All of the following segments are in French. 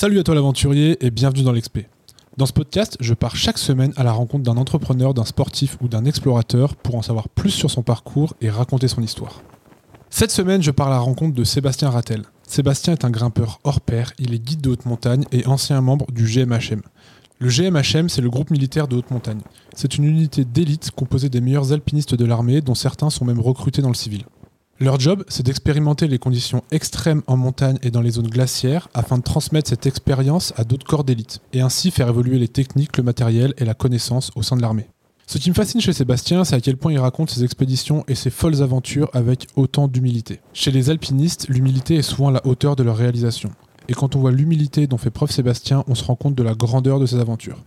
Salut à toi l'aventurier et bienvenue dans l'Expé. Dans ce podcast, je pars chaque semaine à la rencontre d'un entrepreneur, d'un sportif ou d'un explorateur pour en savoir plus sur son parcours et raconter son histoire. Cette semaine, je pars à la rencontre de Sébastien Rattel. Sébastien est un grimpeur hors pair, il est guide de haute montagne et ancien membre du GMHM. Le GMHM, c'est le groupe militaire de haute montagne. C'est une unité d'élite composée des meilleurs alpinistes de l'armée, dont certains sont même recrutés dans le civil. Leur job, c'est d'expérimenter les conditions extrêmes en montagne et dans les zones glaciaires afin de transmettre cette expérience à d'autres corps d'élite et ainsi faire évoluer les techniques, le matériel et la connaissance au sein de l'armée. Ce qui me fascine chez Sébastien, c'est à quel point il raconte ses expéditions et ses folles aventures avec autant d'humilité. Chez les alpinistes, l'humilité est souvent la hauteur de leur réalisation. Et quand on voit l'humilité dont fait preuve Sébastien, on se rend compte de la grandeur de ses aventures.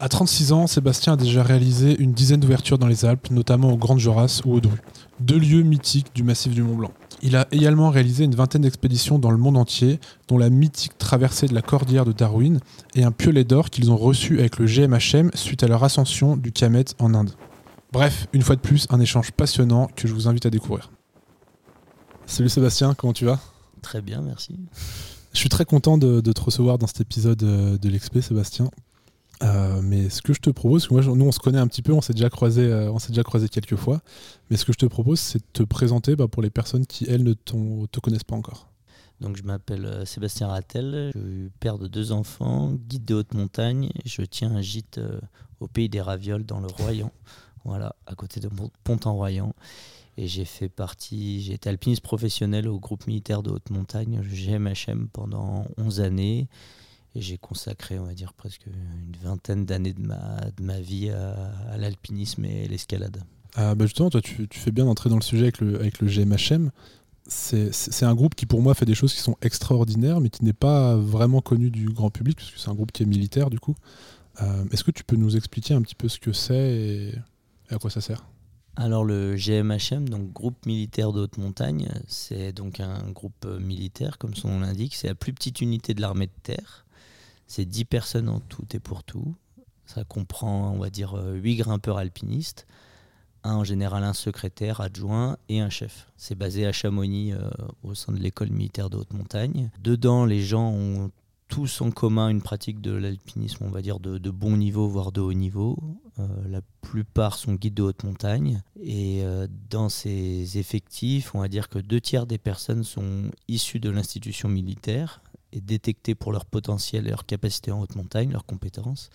À 36 ans, Sébastien a déjà réalisé une dizaine d'ouvertures dans les Alpes, notamment au Grand Joras ou au Dru, deux lieux mythiques du massif du Mont Blanc. Il a également réalisé une vingtaine d'expéditions dans le monde entier, dont la mythique traversée de la cordillère de Darwin et un piolet d'or qu'ils ont reçu avec le GMHM suite à leur ascension du Kamet en Inde. Bref, une fois de plus, un échange passionnant que je vous invite à découvrir. Salut Sébastien, comment tu vas? Très bien, merci. Je suis très content de, te recevoir dans cet épisode euh, de l'Expé, Sébastien. Euh, mais ce que je te propose, moi, nous on se connaît un petit peu, on s'est déjà croisé, euh, on s'est déjà croisé quelques fois. Mais ce que je te propose, c'est de te présenter bah, pour les personnes qui elles ne te connaissent pas encore. Donc je m'appelle euh, Sébastien Rattel, je suis père de deux enfants, guide de haute montagne. Je tiens un gîte au pays des ravioles dans le Royan, voilà, à côté de Pont-en-Royan. Et j'ai fait partie, j'ai été alpiniste professionnel au groupe militaire de haute montagne, GMHM, pendant 11 années. Et j'ai consacré, on va dire, presque une vingtaine d'années de ma, de ma vie à, l'alpinisme et l'escalade. Ah bah justement, toi, tu, tu fais bien d'entrer dans le sujet avec le, avec le GMHM. C'est un groupe qui, pour moi, fait des choses qui sont extraordinaires, mais qui n'est pas vraiment connu du grand public, puisque c'est un groupe qui est militaire, du coup. Euh, est-ce que tu peux nous expliquer un petit peu ce que c'est et, à quoi ça sert? Alors le GMHM, donc groupe militaire de haute montagne, c'est donc un groupe militaire, comme son nom l'indique, c'est la plus petite unité de l'armée de terre. C'est 10 personnes en tout et pour tout. Ça comprend, on va dire, 8 grimpeurs alpinistes, un en général un secrétaire adjoint et un chef. C'est basé à Chamonix euh, au sein de l'école militaire de haute montagne. Dedans, les gens ont tous en commun une pratique de l'alpinisme, on va dire, de, bon niveau, voire de haut niveau. Euh, la plupart sont guides de haute montagne. Et euh, dans ces effectifs, on va dire que deux tiers des personnes sont issues de l'institution militaire et détectés pour leur potentiel et leur capacité en haute montagne, leurs compétences.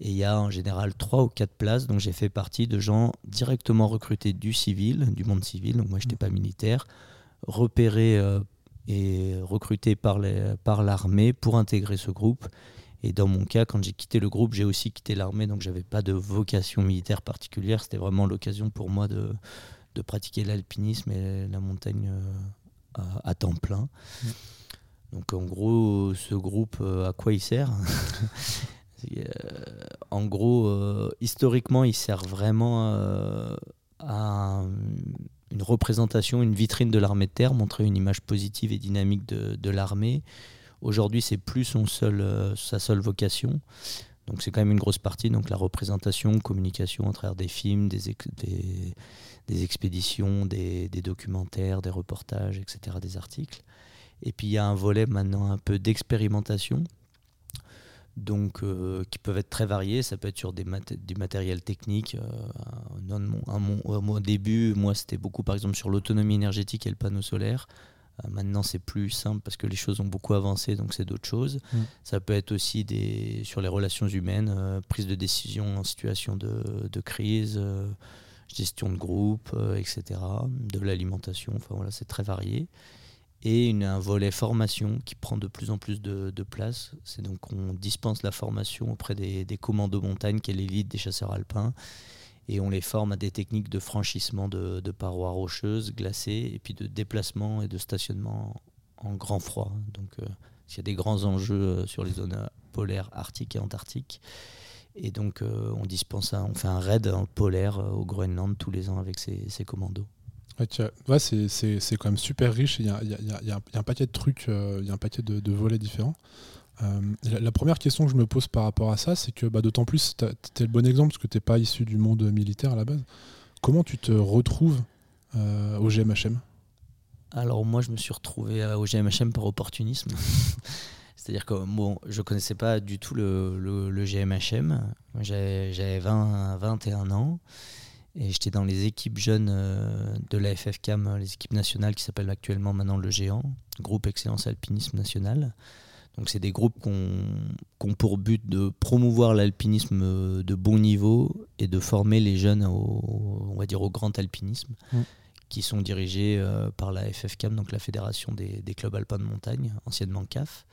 Et il y a en général trois ou quatre places, donc j'ai fait partie de gens directement recrutés du civil, du monde civil, donc moi je n'étais pas militaire, repérés euh, et recrutés par l'armée par pour intégrer ce groupe. Et dans mon cas, quand j'ai quitté le groupe, j'ai aussi quitté l'armée, donc j'avais pas de vocation militaire particulière, c'était vraiment l'occasion pour moi de, de pratiquer l'alpinisme et la montagne euh, à, temps plein. Donc en gros, ce groupe, euh, à quoi il sert euh, En gros, euh, historiquement, il sert vraiment à une représentation, une vitrine de l'armée de terre, montrer une image positive et dynamique de, l'armée. Aujourd'hui, c'est plus son seul, sa seule vocation. Donc c'est quand même une grosse partie, donc la représentation, communication à travers des films, des, expéditions, des, documentaires, des reportages, etc., des articles. Et puis il y a un volet maintenant un peu d'expérimentation, donc euh, qui peuvent être très variés. Ça peut être sur des du matériel technique. Euh, au début, moi, c'était beaucoup par exemple sur l'autonomie énergétique et le panneau solaire. Euh, maintenant, c'est plus simple parce que les choses ont beaucoup avancé, donc c'est d'autres choses. Mm. Ça peut être aussi des, sur les relations humaines, prise de décision en situation de, de crise, gestion de groupe, etc. De l'alimentation, enfin voilà, c'est très varié et un volet formation qui prend de plus en plus de, place. C'est donc on dispense la formation auprès des, commandos montagne, qui est l'élite des chasseurs alpins, et on les forme à des techniques de franchissement de, parois rocheuses, glacées, et puis de déplacement et de stationnement en grand froid. Donc euh, il y a des grands enjeux euh, sur les zones polaires, arctiques et antarctiques. Et donc euh, on dispense, on fait un raid polaire au Groenland tous les ans avec ces commandos. Ouais, c'est quand même super riche. Il y a, y, a, y a, un paquet de trucs, euh, il y a un paquet de, volets différents. Euh, la, première question que je me pose par rapport à ça, c'est que bah, d'autant plus, tu es le bon exemple parce que tu n'es pas issu du monde militaire à la base. Comment tu te retrouves euh, au GMHM Alors moi, je me suis retrouvé au GMHM par opportunisme. C'est-à-dire que bon, je connaissais pas du tout le, le, GMHM. J'avais 20, 21 ans et j'étais dans les équipes jeunes euh, de la FFCAM, les équipes nationales qui s'appellent actuellement maintenant le Géant, groupe Excellence Alpinisme National. Donc c'est des groupes qui ont, pour but de promouvoir l'alpinisme de bon niveau et de former les jeunes au, on va dire au grand alpinisme, mm. qui sont dirigés euh, par la FFCAM, donc la Fédération des, clubs alpins de montagne, anciennement CAF.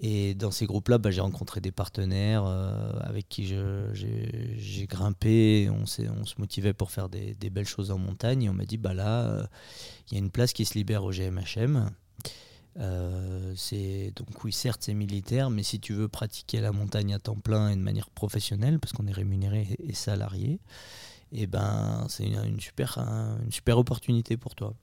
Et dans ces groupes-là, bah, j'ai rencontré des partenaires euh, avec qui j'ai grimpé, on, se motivait pour faire des, belles choses en montagne. Et on m'a dit, bah là, euh, il y a une place qui se libère au GMHM. Euh, donc oui, certes, c'est militaire, mais si tu veux pratiquer la montagne à temps plein et de manière professionnelle, parce qu'on est rémunéré et salarié, et eh ben c'est une, super, une super opportunité pour toi.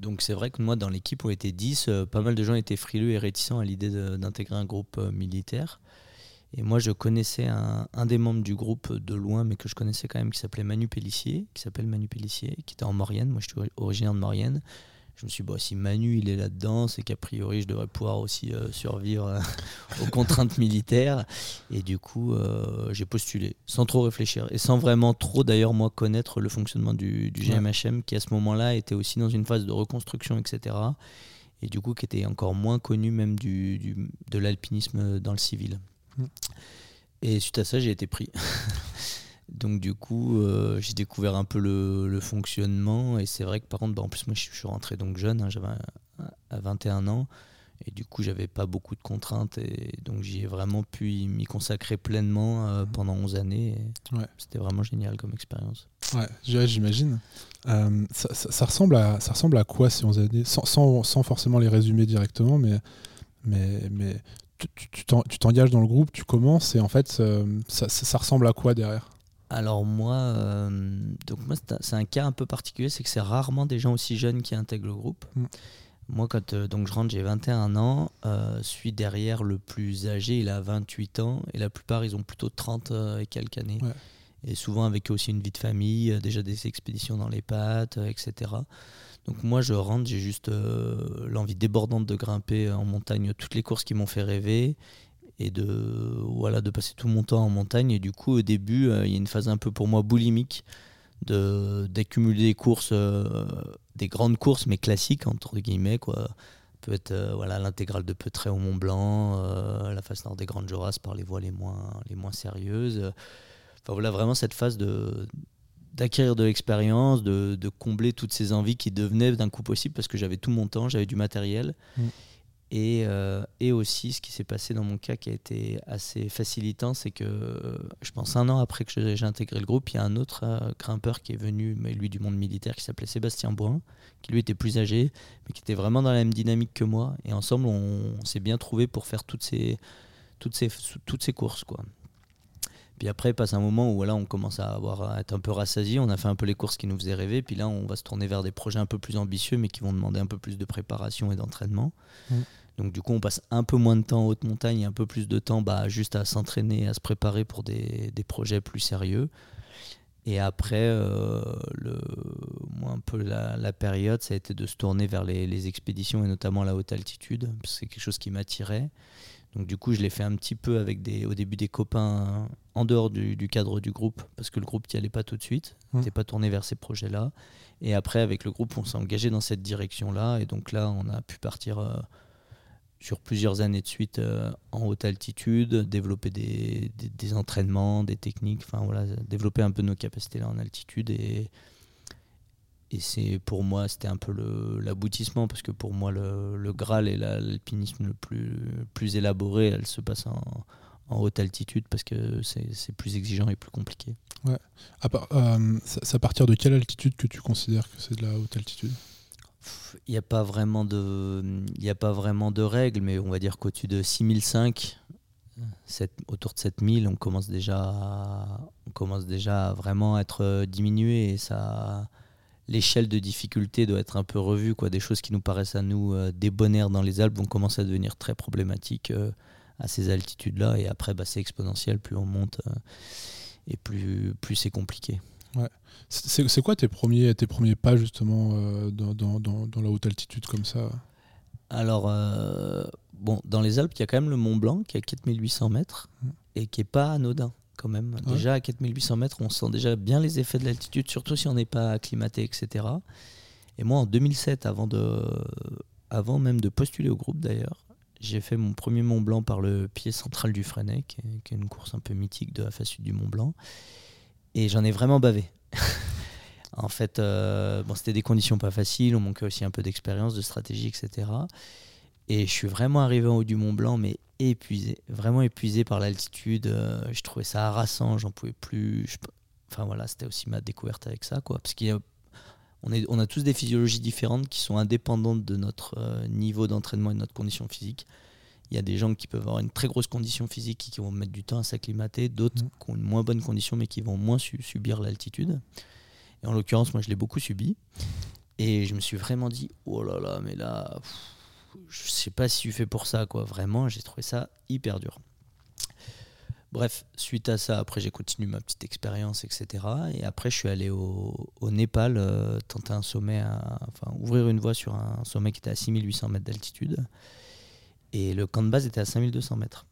Donc c'est vrai que moi, dans l'équipe, on était 10, euh, pas mal de gens étaient frileux et réticents à l'idée d'intégrer un groupe euh, militaire. Et moi, je connaissais un, un, des membres du groupe de loin, mais que je connaissais quand même, qui s'appelait Manu Pellissier, qui s'appelle Manu Pellissier, qui était en Maurienne. Moi, je suis originaire de Maurienne je me suis dit, si Manu il est là-dedans, c'est qu'a priori je devrais pouvoir aussi euh, survivre euh, aux contraintes militaires. Et du coup, euh, j'ai postulé sans trop réfléchir et sans vraiment trop d'ailleurs moi connaître le fonctionnement du, GMHM qui à ce moment-là était aussi dans une phase de reconstruction, etc. Et du coup, qui était encore moins connu même du, de l'alpinisme dans le civil. Mm. Et suite à ça, j'ai été pris. Donc du coup, euh, j'ai découvert un peu le, fonctionnement. Et c'est vrai que par contre, bah, en plus moi je suis rentré donc jeune, hein, j'avais à 21 ans. Et du coup j'avais pas beaucoup de contraintes. Et donc j'y ai vraiment pu m'y consacrer pleinement euh, pendant 11 années. C'était vraiment génial comme expérience. Ouais, j'imagine. Euh, ça, ressemble à, ça ressemble à quoi ces 11 années? Sans, sans, forcément les résumer directement, mais, mais, mais tu t'engages dans le groupe, tu commences et en fait ça, ça ressemble à quoi derrière? Alors moi, euh, donc moi c'est un cas un peu particulier, c'est que c'est rarement des gens aussi jeunes qui intègrent le groupe. Mm. Moi, quand euh, donc je rentre, j'ai 21 ans. Euh, suis derrière le plus âgé, il a 28 ans. Et la plupart, ils ont plutôt 30 et quelques années. Et souvent avec aussi une vie de famille, déjà des expéditions dans les pattes, etc. Donc moi, je rentre, j'ai juste l'envie débordante de grimper en montagne toutes les courses qui m'ont fait rêver et de voilà de passer tout mon temps en montagne et du coup au début euh, il y a une phase un peu pour moi boulimique de d'accumuler des courses euh, des grandes courses mais classiques entre guillemets quoi peut être euh, voilà l'intégrale de Petré au Mont Blanc la face nord des Grandes Jorasses par les voies les moins les moins sérieuses enfin voilà vraiment cette phase de d'acquérir de l'expérience, de, de, combler toutes ces envies qui devenaient d'un coup possible parce que j'avais tout mon temps, j'avais du matériel. Mm. Et, euh, et, aussi, ce qui s'est passé dans mon cas qui a été assez facilitant, c'est que je pense un an après que j'ai intégré le groupe, il y a un autre euh, grimpeur qui est venu, mais lui du monde militaire, qui s'appelait Sébastien Boin, qui lui était plus âgé, mais qui était vraiment dans la même dynamique que moi. Et ensemble, on, s'est bien trouvé pour faire toutes ces, toutes ces, courses. Puis après, il passe un moment où voilà, on commence à, avoir, être un peu rassasié. On a fait un peu les courses qui nous faisaient rêver. Puis là, on va se tourner vers des projets un peu plus ambitieux, mais qui vont demander un peu plus de préparation et d'entraînement. Mmh. Donc du coup, on passe un peu moins de temps en haute montagne et un peu plus de temps bah, juste à s'entraîner, à se préparer pour des, projets plus sérieux. Et après, euh, le, moi, un peu la, période, ça a été de se tourner vers les, expéditions et notamment la haute altitude, parce que c'est quelque chose qui m'attirait. Donc du coup, je l'ai fait un petit peu avec des, au début des copains en dehors du, cadre du groupe, parce que le groupe n'y allait pas tout de suite, mmh. n'était pas tourné vers ces projets-là. Et après, avec le groupe, on s'est engagé dans cette direction-là, et donc là, on a pu partir... Euh, sur plusieurs années de suite euh, en haute altitude, développer des, des, entraînements, des techniques, enfin voilà, développer un peu nos capacités là en altitude et, et c'est pour moi c'était un peu l'aboutissement parce que pour moi le, le Graal et l'alpinisme le plus, plus élaboré, elle se passe en, en haute altitude parce que c'est plus exigeant et plus compliqué. Ouais. À, euh, c'est à partir de quelle altitude que tu considères que c'est de la haute altitude? Il n'y a pas vraiment de il a pas vraiment de règles mais on va dire qu'au-dessus de 6005 autour de 7000 on commence déjà à, on commence déjà à vraiment être euh, diminué et ça l'échelle de difficulté doit être un peu revue quoi. Des choses qui nous paraissent à nous euh, débonnaires dans les Alpes vont commencer à devenir très problématiques euh, à ces altitudes là et après bah, c'est exponentiel. Plus on monte et plus plus c'est compliqué Ouais. C'est quoi tes premiers, tes premiers pas justement euh, dans, dans, dans, la haute altitude comme ça? Alors, euh, bon, dans les Alpes, il y a quand même le Mont Blanc qui est à 4800 mètres Mm. et qui est pas anodin quand même. Ouais. Déjà à 4800 mètres, on sent déjà bien les effets de l'altitude, surtout si on n'est pas acclimaté, etc. Et moi, en 2007, avant, de, avant même de postuler au groupe d'ailleurs, j'ai fait mon premier Mont Blanc par le pied central du Freinet, qui est, qui est une course un peu mythique de la face sud du Mont Blanc. Et j'en ai vraiment bavé. en fait, euh, bon, c'était des conditions pas faciles, on manquait aussi un peu d'expérience, de stratégie, etc. Et je suis vraiment arrivé en haut du Mont Blanc, mais épuisé, vraiment épuisé par l'altitude. euh, je trouvais ça harassant, j'en pouvais plus. Enfin voilà, c'était aussi ma découverte avec ça, quoi. Parce est, on a tous des physiologies différentes qui sont indépendantes de notre euh, niveau d'entraînement et de notre condition physique. Il y a des gens qui peuvent avoir une très grosse condition physique et qui vont mettre du temps à s'acclimater, d'autres Mhm. qui ont une moins bonne condition mais qui vont moins su- subir l'altitude. Et en l'occurrence, moi, je l'ai beaucoup subi. Et je me suis vraiment dit, oh là là, mais là, pff, je sais pas si tu fais pour ça, quoi. Vraiment, j'ai trouvé ça hyper dur. Bref, suite à ça, après, j'ai continué ma petite expérience, etc. Et après, je suis allé au, au Népal euh, tenter un sommet, à- enfin, ouvrir une voie sur un sommet qui était à 6800 mètres d'altitude. Et le camp de base était à 5200 mètres.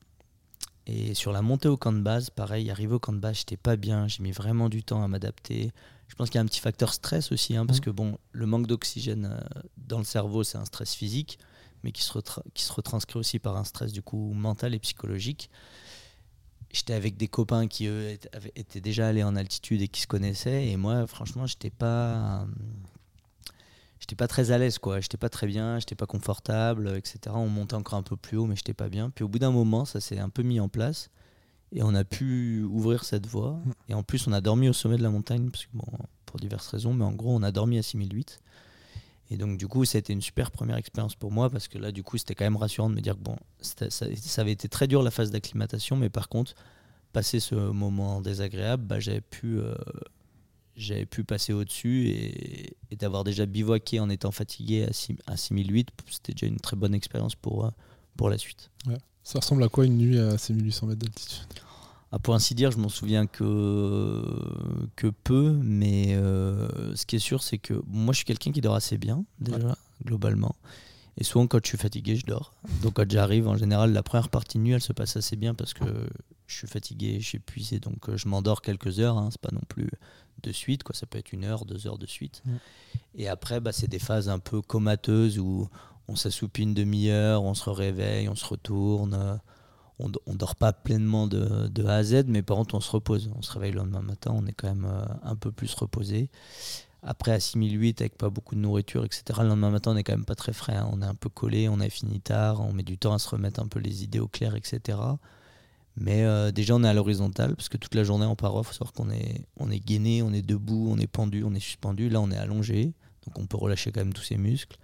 Et sur la montée au camp de base, pareil, arrivé au camp de base, j'étais pas bien, j'ai mis vraiment du temps à m'adapter. Je pense qu'il y a un petit facteur stress aussi, hein, parce Mhm. que bon, le manque d'oxygène euh, dans le cerveau, c'est un stress physique, mais qui se, retra- qui se retranscrit aussi par un stress du coup mental et psychologique. J'étais avec des copains qui eux, étaient déjà allés en altitude et qui se connaissaient, et moi, franchement, j'étais pas, euh, j'étais pas très à l'aise, quoi. J'étais pas très bien, j'étais pas confortable, etc. On montait encore un peu plus haut, mais j'étais pas bien. Puis au bout d'un moment, ça s'est un peu mis en place. Et on a pu ouvrir cette voie. Et en plus, on a dormi au sommet de la montagne, pour diverses raisons, mais en gros, on a dormi à 6008. Et donc, du coup, été une super première expérience pour moi, parce que là, du coup, c'était quand même rassurant de me dire que, bon, c'était- ça, ça avait été très dur la phase d'acclimatation, mais par contre, passer ce moment désagréable, bah, j'avais pu, euh, j'avais pu passer au-dessus et, et d'avoir déjà bivouaqué en étant fatigué à, six- à 6008, c'était déjà une très bonne expérience pour, euh, pour la suite. Ça ressemble à quoi une nuit à 6800 mètres d'altitude? Ah, pour ainsi dire, je m'en souviens que, que peu, mais euh, ce qui est sûr, c'est que moi, je suis quelqu'un qui dort assez bien, déjà, globalement. Et souvent, quand je suis fatigué, je dors. Donc, quand j'arrive, en général, la première partie de nuit, elle se passe assez bien parce que je suis fatigué, je suis épuisé. Donc, euh, je m'endors quelques heures. Hein, c'est pas non plus de suite, quoi. Ça peut être une heure, deux heures de suite. Et après, bah, c'est des phases un peu comateuses où on s'assoupit une demi-heure, on se réveille, on se retourne. euh, on, on dort pas pleinement de, de A à Z, mais par contre, on se repose. On se réveille le lendemain matin, on est quand même euh, un peu plus reposé. Après, à 6008, avec pas beaucoup de nourriture, etc., le lendemain matin, on est quand même pas très frais. hein. On est un peu collé, on a fini tard, on met du temps à se remettre un peu les idées au clair, etc. Mais euh, déjà, on est à l'horizontale, parce que toute la journée en paro, il faut savoir qu'on est, on est gainé, on est debout, on est pendu, on est suspendu. Là, on est allongé, donc on peut relâcher quand même tous ses muscles.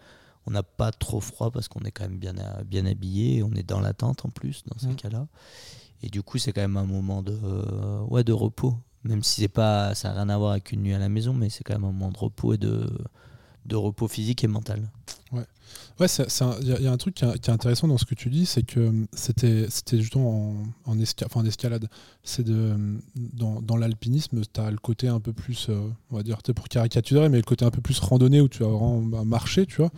On n'a pas trop froid parce qu'on est quand même bien, bien habillé, on est dans la tente en plus, dans ces Mhm. cas-là. Et du coup, c'est quand même un moment de, euh, ouais, de repos. Même si c'est pas, ça n'a rien à voir avec une nuit à la maison, mais c'est quand même un moment de repos et de, de repos physique et mental. Ouais, un- il y, a- un truc qui est, intéressant dans ce que tu dis, c'est que hum, c'était justement en, en, en escalade. C'est de hum, dans, dans l'alpinisme, tu as le côté un peu plus, euh, on va dire, pour caricaturer, mais le côté un peu plus randonnée où tu vas vraiment bah, marcher, tu vois.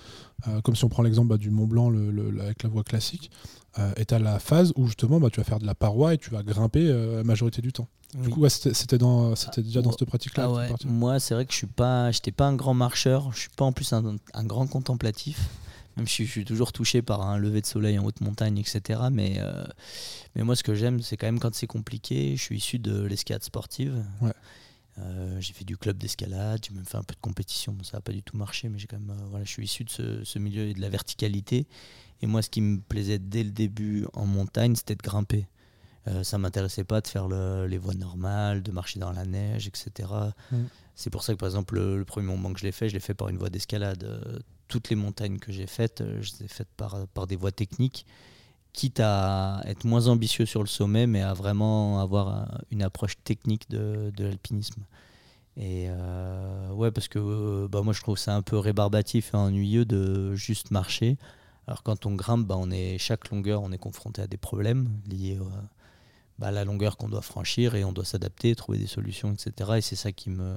Euh, comme si on prend l'exemple bah, du Mont Blanc le- avec la voie classique. Euh, et tu as la phase où justement bah, tu vas faire de la paroi et tu vas grimper la majorité du temps. Du coup, ouais, c'était c'était dans- c'était déjà dans ouais. cette pratique-là. Ah ouais, moi c'est vrai que je suis pas, j'étais pas un grand marcheur, je suis pas en plus un, un grand contemplatif. Même si je suis toujours touché par un lever de soleil en haute montagne, etc. Mais, euh, mais moi ce que j'aime, c'est quand même quand c'est compliqué. Je suis issu de l'escalade sportive. Ouais. Euh, j'ai fait du club d'escalade, j'ai même fait un peu de compétition. Bon, ça n'a pas du tout marché, mais j'ai quand même, euh, voilà, je suis issu de ce, ce milieu et de la verticalité. Et moi, ce qui me plaisait dès le début en montagne, c'était de grimper. Euh, ça m'intéressait pas de faire le- les voies normales, de marcher dans la neige, etc. Mm. C'est pour ça que par exemple le, le premier moment que je l'ai fait, je l'ai fait par une voie d'escalade. Euh, toutes les montagnes que j'ai faites, euh, je les ai faites par, par des voies techniques, quitte à être moins ambitieux sur le sommet, mais à vraiment avoir une approche technique de, de l'alpinisme. Et euh, ouais, parce que bah, moi je trouve ça un peu rébarbatif et ennuyeux de juste marcher. Alors quand on grimpe, bah, on est chaque longueur, on est confronté à des problèmes liés bah, la longueur qu'on doit franchir et on doit s'adapter, trouver des solutions, etc. Et c'est ça qui me,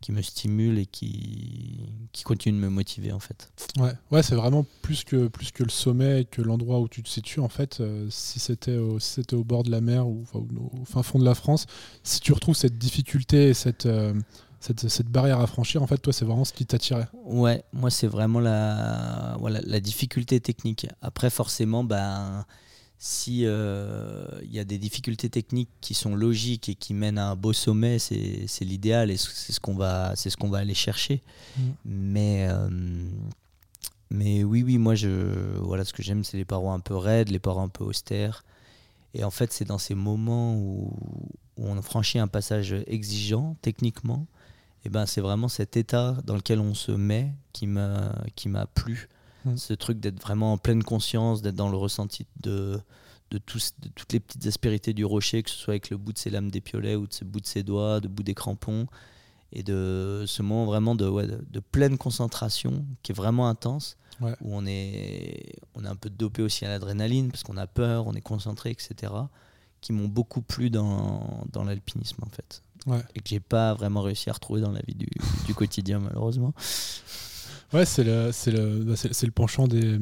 qui me stimule et qui, qui continue de me motiver en fait. Ouais, ouais c'est vraiment plus que, plus que le sommet et que l'endroit où tu te situes en fait. Euh, si c'était au, si au bord de la mer ou, au fin fond de la France, si tu retrouves cette difficulté et cette, euh, cette, cette, barrière à franchir, en fait, toi, c'est vraiment ce qui t'attirait. Ouais, moi, c'est vraiment la, voilà, la difficulté technique. Après, forcément, ben si il euh, y a des difficultés techniques qui sont logiques et qui mènent à un beau sommet, c'est l'idéal et c'est ce qu'on va, c'est ce qu'on va aller chercher. Mm. Mais euh, mais oui, oui, moi je voilà ce que j'aime, c'est les parois un peu raides, les parois un peu austères. Et en fait, c'est dans ces moments où, où, on franchit un passage exigeant techniquement, et ben c'est vraiment cet état dans lequel on se met qui m'a qui m'a plu Mm. Ce truc d'être vraiment en pleine conscience, d'être dans le ressenti de, de, toutes les petites aspérités du rocher, que ce soit avec le bout de ses lames d'épiolets ou de ce bout de ses doigts, de bout des crampons, et de ce moment vraiment de, de, pleine concentration qui est vraiment intense, où on est, on est un peu dopé aussi à l'adrénaline parce qu'on a peur, on est concentré, etc., qui m'ont beaucoup plu dans, dans l'alpinisme en fait. Et que j'ai pas vraiment réussi à retrouver dans la vie du, du quotidien malheureusement. Ouais, c'est le, c'est le, bah, c'est, le penchant des,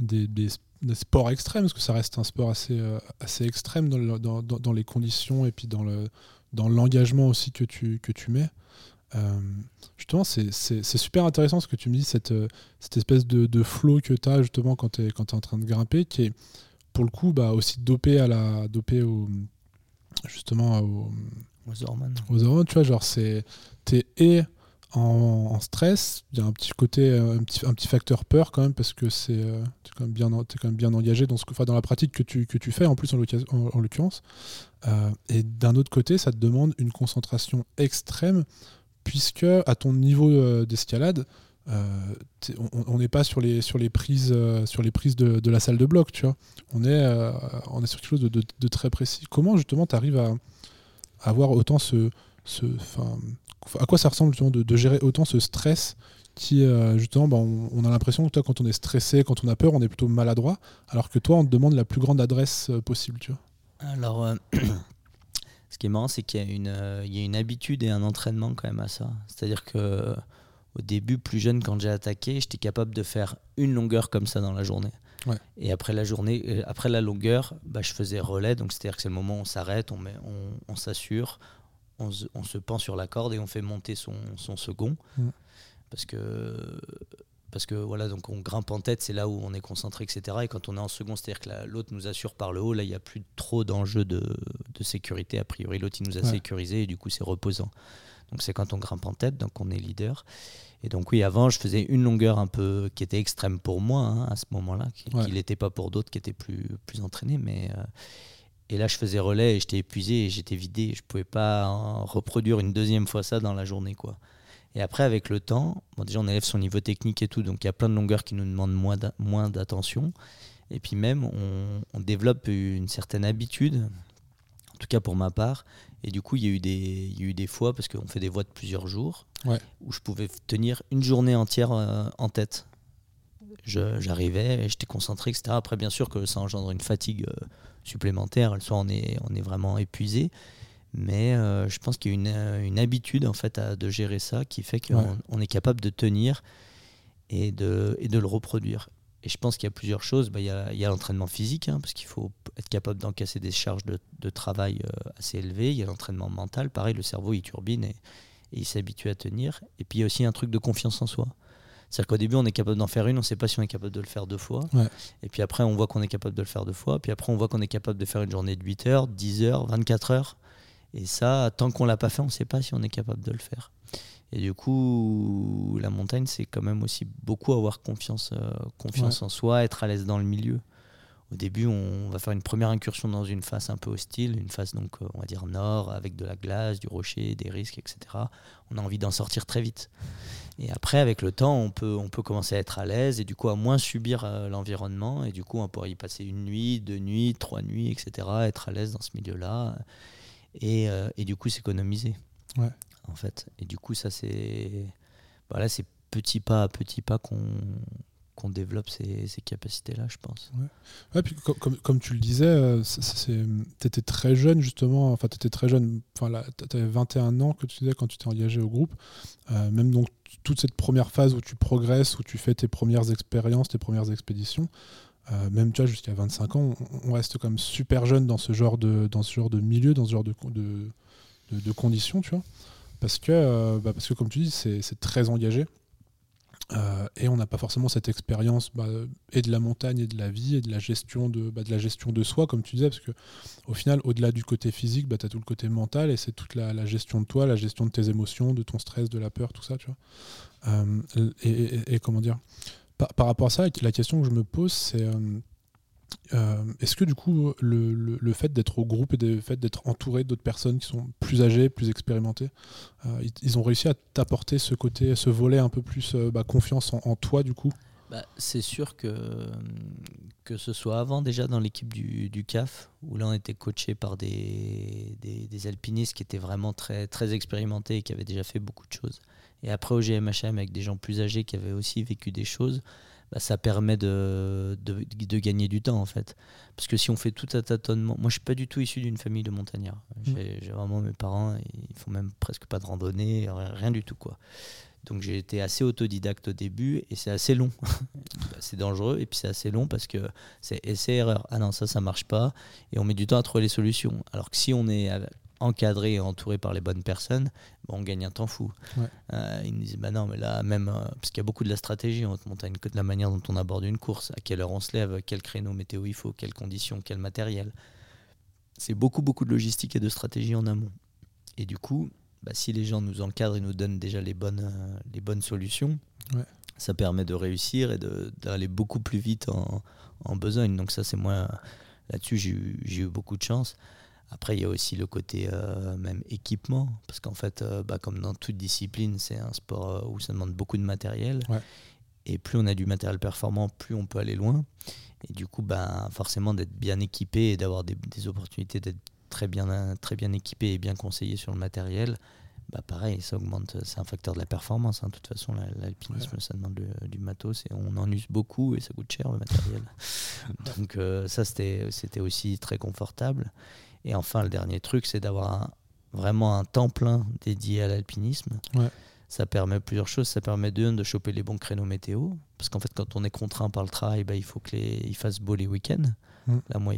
des, des, sports extrêmes, parce que ça reste un sport assez, euh, assez extrême dans, dans, dans, les conditions et puis dans, le, dans l'engagement aussi que tu, que tu mets. Euh, justement, c'est, c'est, c'est super intéressant ce que tu me dis, cette, cette espèce de, de flow que tu as justement quand tu es, quand es en train de grimper, qui est pour le coup bah, aussi dopé, à la, dopé au, justement aux, aux hormones. Aux hormones, tu vois, genre c'est. T'es et en, stress. Il y a un petit côté, euh, un petit, facteur peur quand même, parce que c'est euh, es quand, même bien, quand même bien engagé dans, ce que, dans la pratique que tu, que tu fais, en plus en, en, l'occurrence. Euh, et d'un autre côté, ça te demande une concentration extrême, puisque à ton niveau d'escalade, on n'est pas sur les, sur les prises, sur les prises de, la salle de bloc, tu vois. On est, on est sur quelque chose de, de, très précis. Comment justement tu arrives à, avoir autant ce, ce, à quoi ça ressemble justement de, gérer autant ce stress qui euh, justement bah, on, a l'impression que toi quand on est stressé, quand on a peur, on est plutôt maladroit, alors que toi on te demande la plus grande adresse euh, possible, tu vois. Alors euh, ce qui est marrant c'est qu'il y, a une, il y a une habitude et un entraînement quand même à ça. C'est-à-dire que au début, plus jeune, quand j'ai attaqué, j'étais capable de faire une longueur comme ça dans la journée. Et après la journée, après la longueur, bah, je faisais relais. Donc c'est-à-dire que c'est le moment où on s'arrête, on, on, on s'assure, on, se pend sur la corde et on fait monter son, second. Mm. Parce que parce que voilà, donc on grimpe en tête, c'est là où on est concentré, etc. Et quand on est en second, c'est-à-dire que l'autre nous assure par le haut, là, il n'y a plus trop d'enjeux de, sécurité. A priori, l'autre, il nous a sécurisé et du coup, c'est reposant. Donc, c'est quand on grimpe en tête, donc on est leader. Et donc, oui, avant, je faisais une longueur un peu qui était extrême pour moi hein, à ce moment-là, qui n'était pas pour d'autres qui étaient plus, plus entraînés. Mais, euh, et là, je faisais relais et j'étais épuisé et j'étais vidé. Je ne pouvais pas reproduire une deuxième fois ça dans la journée. quoi. Et après, avec le temps, bon, déjà, on élève son niveau technique et tout, donc il y a plein de longueurs qui nous demandent moins d'attention. Et puis même, on, développe une certaine habitude, en tout cas pour ma part. Et du coup, il y a eu des, il y a eu des fois, parce qu'on fait des voies de plusieurs jours, où je pouvais tenir une journée entière euh, en tête. J'arrivais, j'étais concentré, etc. Après, bien sûr que ça engendre une fatigue. Euh, supplémentaire, soit on est, on est vraiment épuisé. Mais euh, je pense qu'il y a une, une, habitude en fait à, de gérer ça qui fait qu'on on est capable de tenir et de, et de le reproduire. Et je pense qu'il y a plusieurs choses. Bah, il, y a, il y a l'entraînement physique, hein, parce qu'il faut être capable d'encaisser des charges de, de travail euh, assez élevées. Il y a l'entraînement mental, pareil, le cerveau il turbine et, et il s'habitue à tenir. Et puis il y a aussi un truc de confiance en soi. C'est-à-dire qu'au début, on est capable d'en faire une, on ne sait pas si on est capable de le faire deux fois. Et puis après, on voit qu'on est capable de le faire deux fois. Puis après, on voit qu'on est capable de faire une journée de 8 heures, 10 heures, 24 heures. Et ça, tant qu'on ne l'a pas fait, on ne sait pas si on est capable de le faire. Et du coup, la montagne, c'est quand même aussi beaucoup avoir confiance, euh, confiance en soi, être à l'aise dans le milieu. Au début, on va faire une première incursion dans une face un peu hostile, une face donc euh, on va dire nord avec de la glace, du rocher, des risques, etc. On a envie d'en sortir très vite. Et après, avec le temps, on peut, on peut commencer à être à l'aise et du coup à moins subir euh, l'environnement. Et du coup, on pourrait y passer une nuit, deux nuits, trois nuits, etc. Être à l'aise dans ce milieu-là. Et, euh, et, du coup, s'économiser. Ouais. En fait. Et du coup, ça, c'est. Voilà, c'est petit pas à petit pas qu'on qu'on développe ces, capacités-là, je pense. Ouais. puis comme, tu le disais, tu étais très jeune justement, enfin tu étais très jeune, enfin tu avais 21 ans que tu disais quand tu t'es engagé au groupe, même donc toute cette première phase où tu progresses, où tu fais tes premières expériences, tes premières expéditions, euh, même tu vois, jusqu'à 25 ans, on, reste comme super jeune dans ce genre de, dans ce genre de milieu, dans ce genre de, de, conditions, tu vois. Parce que, euh, bah, parce que comme tu dis, c'est très engagé. Euh, et on n'a pas forcément cette expérience bah, et de la montagne et de la vie et de la gestion de, bah, de, la gestion de soi, comme tu disais, parce que au final, au-delà du côté physique, bah, tu as tout le côté mental et c'est toute la, gestion de toi, la gestion de tes émotions, de ton stress, de la peur, tout ça, tu vois. et, et, comment dire? Par, rapport à ça, la question que je me pose, c'est euh, euh, est-ce que du coup, le, fait d'être au groupe et le fait d'être entouré d'autres personnes qui sont plus âgées, plus expérimentées, euh, ils, ont réussi à t'apporter ce côté, ce volet un peu plus bah, confiance en, toi du coup? Bah, C'est sûr que, que ce soit avant déjà dans l'équipe du, CAF, où là on était coaché par des, des, alpinistes qui étaient vraiment très, très expérimentés et qui avaient déjà fait beaucoup de choses. Et après au GMHM avec des gens plus âgés qui avaient aussi vécu des choses, bah, ça permet de, de, gagner du temps en fait. Parce que si on fait tout un tâtonnement, moi je suis pas du tout issu d'une famille de montagnards. Mmh. J'ai vraiment mes parents, ils font même presque pas de randonnée, rien du tout quoi. Donc j'ai été assez autodidacte au début et c'est assez long. c'est dangereux et puis c'est assez long parce que c'est essai-erreur. Ah non, ça, ça marche pas. Et on met du temps à trouver les solutions. Alors que si on est encadré et entouré par les bonnes personnes, on gagne un temps fou. Euh, ils me disent, bah non, mais là, même, euh, parce qu'il y a beaucoup de la stratégie en montagne, de la manière dont on aborde une course, à quelle heure on se lève, quel créneau météo il faut, quelles conditions, quel matériel. C'est beaucoup, beaucoup de logistique et de stratégie en amont. Et du coup, bah, si les gens nous encadrent et nous donnent déjà les bonnes, euh, les bonnes solutions, ça permet de réussir et d'aller beaucoup plus vite en, en besogne. Donc ça, c'est moi, là-dessus, j'ai eu beaucoup de chance. Après, il y a aussi le côté euh, même équipement, parce qu'en fait, euh, bah, comme dans toute discipline, c'est un sport euh, où ça demande beaucoup de matériel. Et plus on a du matériel performant, plus on peut aller loin. Et du coup, bah, forcément, d'être bien équipé et d'avoir des, opportunités d'être très bien, très bien équipé et bien conseillé sur le matériel, bah pareil, ça augmente, c'est un facteur de la performance. Hein. De toute façon, l'alpinisme, ça demande du matos et on en use beaucoup et ça coûte cher le matériel. Donc ça, c'était aussi très confortable. Et enfin, le dernier truc, c'est d'avoir vraiment un temps plein dédié à l'alpinisme. Ça permet plusieurs choses. Ça permet d'une de choper les bons créneaux météo. Parce qu'en fait, quand on est contraint par le travail, bah, il faut qu'il fasse beau les week-ends. Mm. Là, moi,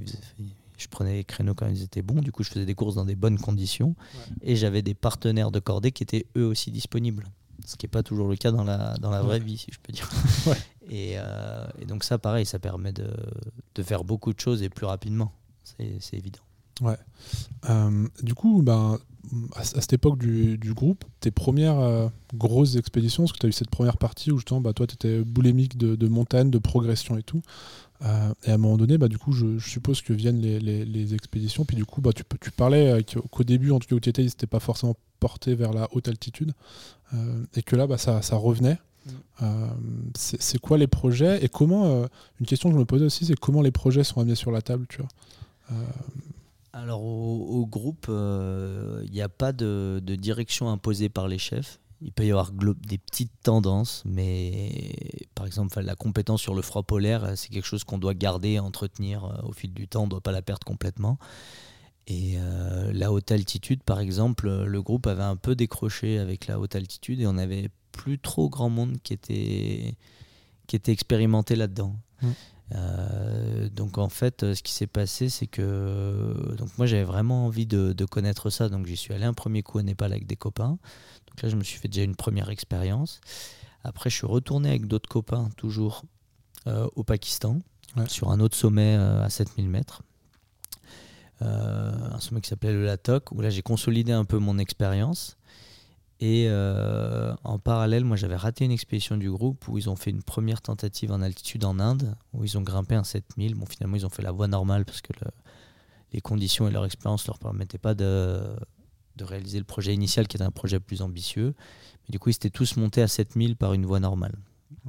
je prenais les créneaux quand ils étaient bons. Du coup, je faisais des courses dans des bonnes conditions. Et j'avais des partenaires de cordée qui étaient eux aussi disponibles. Ce qui n'est pas toujours le cas dans la, dans la vraie vie, si je peux dire. et, euh, et, donc, ça, pareil, ça permet de, de faire beaucoup de choses et plus rapidement. C'est évident. Ouais. Euh, du coup, ben, à, cette époque du, groupe, tes premières euh, grosses expéditions, parce que tu as eu cette première partie où justement, bah, toi, tu étais boulémique de, montagne, de progression et tout. Euh, et à un moment donné, bah, du coup, je, suppose que viennent les, expéditions. Puis du coup, bah, tu, tu parlais qu'au début, en tout cas où tu étais, ils n'étaient pas forcément portés vers la haute altitude. et que là, bah, ça, ça revenait. Mm. c'est quoi les projets et comment une question que je me posais aussi c'est comment les projets sont amenés sur la table tu vois? Alors au, groupe, il euh, n'y a pas de, direction imposée par les chefs. Il peut y avoir des petites tendances, mais par exemple la compétence sur le froid polaire, c'est quelque chose qu'on doit garder, entretenir euh, au fil du temps, on ne doit pas la perdre complètement. Et euh, la haute altitude, par exemple, le groupe avait un peu décroché avec la haute altitude et on n'avait plus trop grand monde qui était, qui était expérimenté là-dedans. Mmh. Euh, donc en fait, euh, ce qui s'est passé, c'est que donc moi j'avais vraiment envie de, connaître ça, donc j'y suis allé un premier coup au Népal avec des copains. Donc là, je me suis fait déjà une première expérience. Après, je suis retourné avec d'autres copains, toujours euh, au Pakistan, sur un autre sommet à 7000 mètres. un sommet qui s'appelait le Latok, où là j'ai consolidé un peu mon expérience. Et euh, en parallèle, moi j'avais raté une expédition du groupe où ils ont fait une première tentative en altitude en Inde, où ils ont grimpé un 7000. Bon, finalement, ils ont fait la voie normale parce que les conditions et leur expérience ne leur permettaient pas de, réaliser le projet initial qui était un projet plus ambitieux. Mais du coup, ils étaient tous montés à 7000 par une voie normale.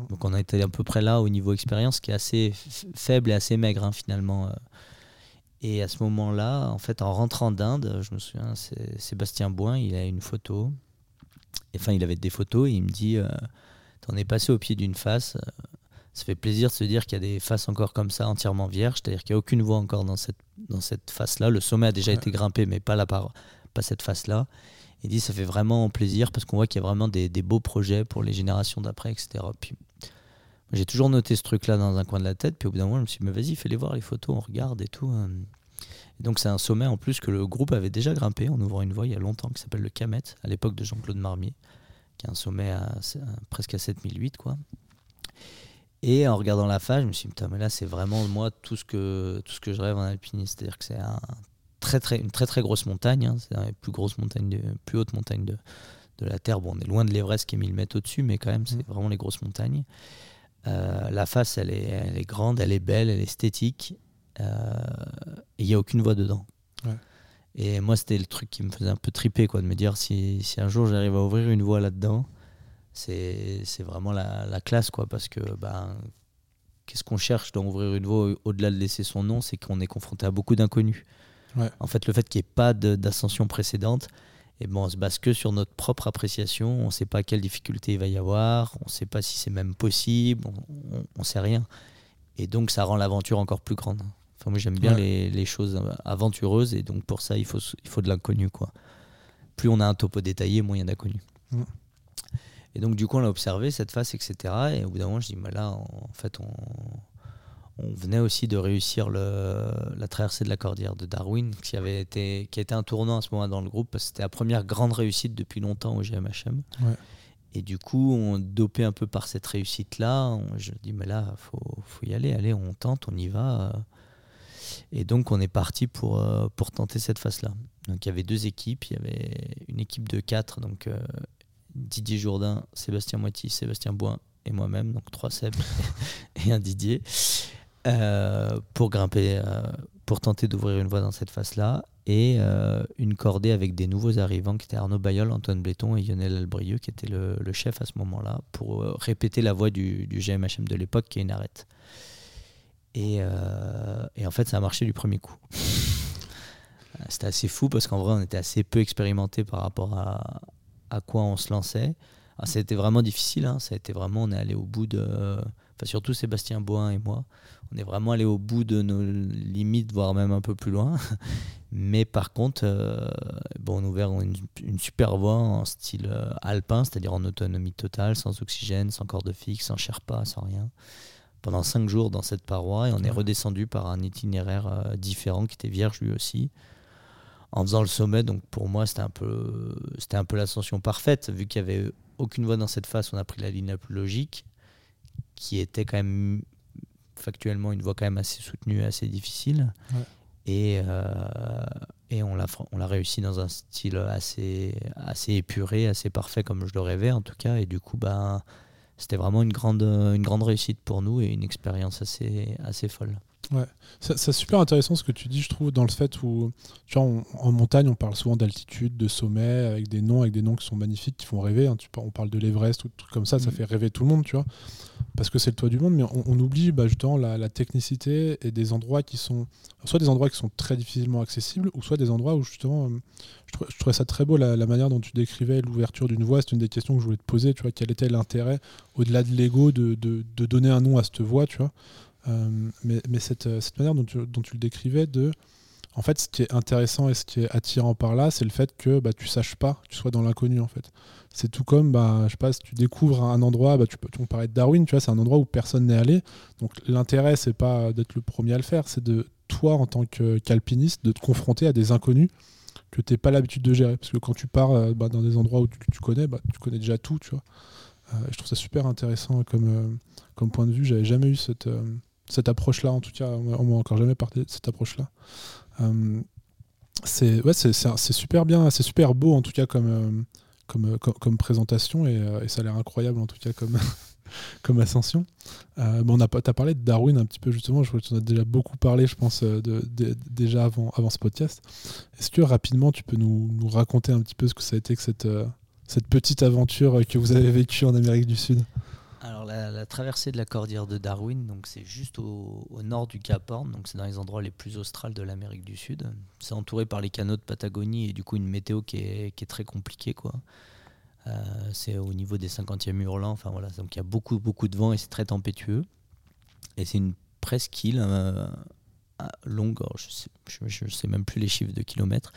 Donc on été à peu près là au niveau expérience qui est assez faible et assez maigre hein, finalement. Euh. Et à ce moment-là, en fait, en rentrant d'Inde, je me souviens, Sébastien Boin, il a une photo enfin, il avait des photos et il me dit euh, T'en es passé au pied d'une face. Euh, ça fait plaisir de se dire qu'il y a des faces encore comme ça entièrement vierges, c'est-à-dire qu'il n'y a aucune voie encore dans cette, dans cette face-là. Le sommet a déjà été grimpé, mais pas, la pas cette face-là. Il dit ça fait vraiment plaisir parce qu'on voit qu'il y a vraiment des, des, beaux projets pour les générations d'après, etc. Puis, j'ai toujours noté ce truc-là dans un coin de la tête, puis au bout d'un moment, je me suis dit, mais vas-y, fais-les voir les photos, on regarde et tout. Donc c'est un sommet en plus que le groupe avait déjà grimpé en ouvrant une voie il y a longtemps qui s'appelle le Camet, à l'époque de Jean-Claude Marmier, qui est un sommet à, presque à 7008 quoi. Et en regardant la face, je me suis dit, putain, mais là, c'est vraiment moi tout ce que, tout ce que je rêve en alpinisme. C'est-à-dire que c'est un très, très, une très très grosse montagne. Hein. C'est la plus grosse montagne, de, plus haute montagne de, de la Terre. Bon, on est loin de l'Everest qui est 1000 mètres au-dessus, mais quand même, c'est mmh. vraiment les grosses montagnes. Euh, la face, elle est, elle est, grande, elle est belle, elle est esthétique. Euh, et il n'y a aucune voie dedans. Et moi, c'était le truc qui me faisait un peu triper, quoi, de me dire si, si un jour j'arrive à ouvrir une voie là-dedans, c'est vraiment la, la, classe, quoi, parce que ben, qu'est-ce qu'on cherche dans ouvrir une voie au-delà de laisser son nom, c'est qu'on est confronté à beaucoup d'inconnus. En fait, le fait qu'il n'y ait pas d'ascension précédente, et bon, on se base que sur notre propre appréciation. On ne sait pas quelle difficulté il va y avoir, on ne sait pas si c'est même possible, on ne sait rien. Et donc, ça rend l'aventure encore plus grande. Enfin, moi, j'aime bien les, les, choses aventureuses, et donc pour ça, il faut, il faut de l'inconnu. quoi. Plus on a un topo détaillé, moins il y a d'inconnu. Et donc, du coup, on a observé cette face, etc. Et au bout d'un moment, je dis, bah là, en fait, on, on venait aussi de réussir le, la traversée de la cordillère de Darwin, qui, avait été, qui a été un tournant à ce moment dans le groupe, parce que c'était la première grande réussite depuis longtemps au GMHM. Et du coup, on dopé un peu par cette réussite-là. Je dis, mais là, faut, faut y aller, allez, on tente, on y va. Et donc, on est parti pour, euh, pour tenter cette phase-là. Donc, il y avait deux équipes. Il y avait une équipe de quatre, donc euh, Didier Jourdain, Sébastien Moiti, Sébastien Boin et moi-même, donc trois Seb et un Didier. Euh, pour grimper, pour tenter d'ouvrir une voie dans cette face-là. Et une cordée avec des nouveaux arrivants qui étaient Arnaud Bayol, Antoine Bléton et Lionel Albrieux, qui était le, chef à ce moment-là, pour répéter la voie du, du, GMHM de l'époque, qui est une arête. Et, et, en fait, ça a marché du premier coup. C'était assez fou parce qu'en vrai, on était assez peu expérimenté par rapport à, à quoi on se lançait. Ah, ça a été vraiment difficile, hein. ça a été vraiment, on est allé au bout de. Enfin, surtout Sébastien Boin et moi, on est vraiment allé au bout de nos limites, voire même un peu plus loin. Mais par contre, euh, bon, on a ouvert une, super voie en style euh, alpin, c'est-à-dire en autonomie totale, sans oxygène, sans corde fixe, sans Sherpa, sans rien. Pendant cinq jours dans cette paroi, et on est redescendu par un itinéraire euh, différent qui était vierge lui aussi. En faisant le sommet, donc pour moi, c'était un peu, c'était un peu l'ascension parfaite, vu qu'il n'y avait aucune voie dans cette phase, on a pris la ligne la plus logique, qui était quand même factuellement une voie quand même assez soutenue, assez difficile. Et, euh, et on l'a on l'a réussi dans un style assez assez épuré, assez parfait comme je le rêvais en tout cas. Et du coup, bah, c'était vraiment une grande une grande réussite pour nous et une expérience assez assez folle. Ouais, c'est super intéressant ce que tu dis, je trouve, dans le fait où, tu vois, en montagne, on parle souvent d'altitude, de sommet, avec des noms, avec des noms qui sont magnifiques, qui font rêver. Hein. Tu, on parle de l'Everest ou de trucs comme ça, ça mm. fait rêver tout le monde, tu vois, parce que c'est le toit du monde, mais on, oublie bah, justement la, technicité et des endroits qui sont, soit des endroits qui sont très difficilement accessibles, ou soit des endroits où justement, euh, je, trouvais, ça très beau la, manière dont tu décrivais l'ouverture d'une voie. C'est une des questions que je voulais te poser, tu vois, quel était l'intérêt, au-delà de l'ego, de, de donner un nom à cette voie, tu vois. Euh, mais, cette, euh, manière dont tu, le décrivais, de, en fait, ce qui est intéressant et ce qui est attirant par là, c'est le fait que bah, tu saches pas, tu sois dans l'inconnu en fait. C'est tout comme, bah, je sais pas, si tu découvres un endroit, bah, tu peux, on parlait de Darwin, tu vois, c'est un endroit où personne n'est allé. Donc l'intérêt, c'est pas d'être le premier à le faire, c'est de toi en tant qu'alpiniste, de te confronter à des inconnus que n'as pas l'habitude de gérer. Parce que quand tu pars euh, bah, dans des endroits où tu, connais, bah, tu connais déjà tout, tu vois. je trouve ça super intéressant comme, comme point de vue. J'avais jamais eu cette, cette approche-là, en tout cas, on m'a encore jamais parlé de cette approche-là. Euh, c'est super bien, c'est super beau en tout cas comme, euh, comme, présentation et, ça a l'air incroyable en tout cas comme, ascension. Euh, on as parlé de Darwin un petit peu justement, je crois que tu en as déjà beaucoup parlé, je pense, déjà avant, ce podcast. Est-ce que rapidement tu peux nous, nous, raconter un petit peu ce que ça a été que cette, cette petite aventure que vous avez vécue en Amérique du Sud? Alors la, traversée de la cordillère de Darwin, donc c'est juste au, nord du Cap Horn, donc c'est dans les endroits les plus australes de l'Amérique du Sud. C'est entouré par les canaux de Patagonie et du coup une météo qui est, très compliquée quoi. Euh, c'est au niveau des 50e hurlants, enfin voilà, donc il y a beaucoup beaucoup de vent et c'est très tempétueux. Et c'est une presqu'île euh, longue, je sais, sais même plus les chiffres de kilomètres,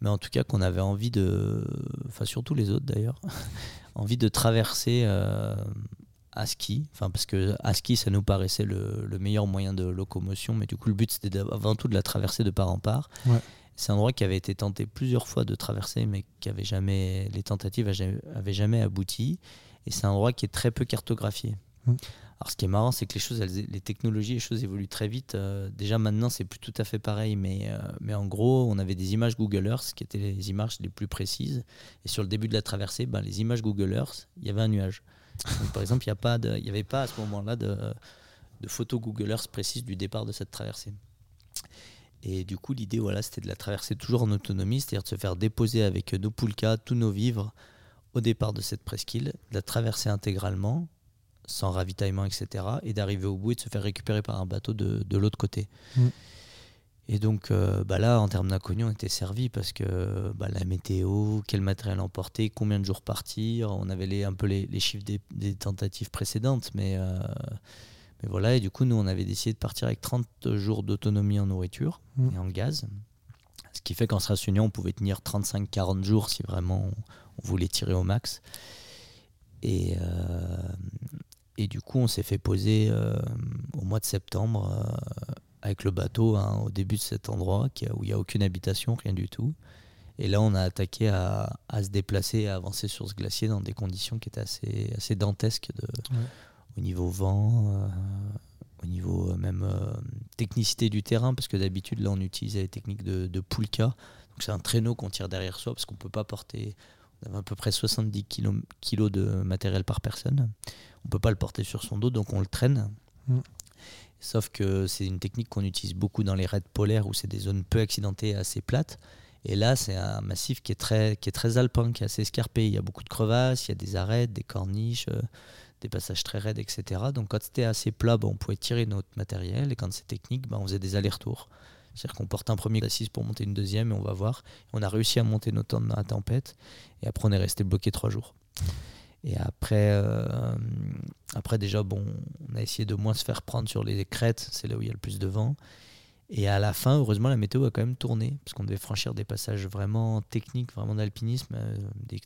mais en tout cas qu'on avait envie de, enfin surtout les autres d'ailleurs, envie de traverser euh, à ski, enfin parce que à ski ça nous paraissait le, meilleur moyen de locomotion, mais du coup le but c'était avant tout de la traverser de part en part. C'est un endroit qui avait été tenté plusieurs fois de traverser, mais qui avait jamais, les tentatives avaient jamais abouti. Et c'est un endroit qui est très peu cartographié. Mmh. Alors ce qui est marrant, c'est que les choses, les technologies, les choses évoluent très vite. Euh, déjà maintenant, c'est plus tout à fait pareil, mais, euh, mais en gros, on avait des images Google Earth qui étaient les images les plus précises. Et sur le début de la traversée, ben, les images Google Earth, il y avait un nuage. Par exemple, il n'y avait pas à ce moment-là de, de photos Google Earth précises du départ de cette traversée. Et du coup, l'idée, voilà, c'était de la traverser toujours en autonomie, c'est-à-dire de se faire déposer avec nos poulkas, tous nos vivres au départ de cette presqu'île, de la traverser intégralement sans ravitaillement, etc. Et d'arriver au bout et de se faire récupérer par un bateau de, l'autre côté. Mm. Et donc euh, bah là, en termes d'inconnu, on était servi parce que bah, la météo, quel matériel emporter, combien de jours partir, on avait les, un peu les, les chiffres des, des, tentatives précédentes, mais, euh, mais voilà, et du coup, nous, on avait décidé de partir avec 30 jours d'autonomie en nourriture mm. et en gaz, ce qui fait qu'en se rationnant, on pouvait tenir 35-40 jours si vraiment on, voulait tirer au max. Et, euh, et du coup, on s'est fait poser au mois de septembre avec le bateau hein, au début de cet endroit où il n'y a aucune habitation, rien du tout. Et là, on a attaqué à, se déplacer, à avancer sur ce glacier dans des conditions qui étaient assez, assez dantesques de, au niveau vent, euh, au niveau même technicité du terrain, parce que d'habitude, là, on utilisait les techniques de, de Poulka. Donc, c'est un traîneau qu'on tire derrière soi parce qu'on ne peut pas porter. On avait à peu près 70 kg de matériel par personne on peut pas le porter sur son dos, donc on le traîne. Mm. Sauf que c'est une technique qu'on utilise beaucoup dans les raids polaires où c'est des zones peu accidentées assez plates. Et là, c'est un massif qui est, très, alpin, qui est assez escarpé. Il y a beaucoup de crevasses, il y a des arêtes, des corniches, euh, des passages très raides, etc. Donc quand c'était assez plat, on pouvait tirer notre matériel. Et quand c'est technique, on faisait des allers-retours. C'est-à-dire qu'on porte un premier assise pour monter une deuxième et on va voir. On a réussi à monter nos tentes dans la tempête. Et après, on est resté bloqué trois jours. Et après, euh, après, déjà, bon, on a essayé de moins se faire prendre sur les crêtes, c'est là où il y a le plus de vent. Et à la fin, heureusement, la météo a quand même tourné, parce qu'on devait franchir des passages vraiment techniques, vraiment d'alpinisme, euh,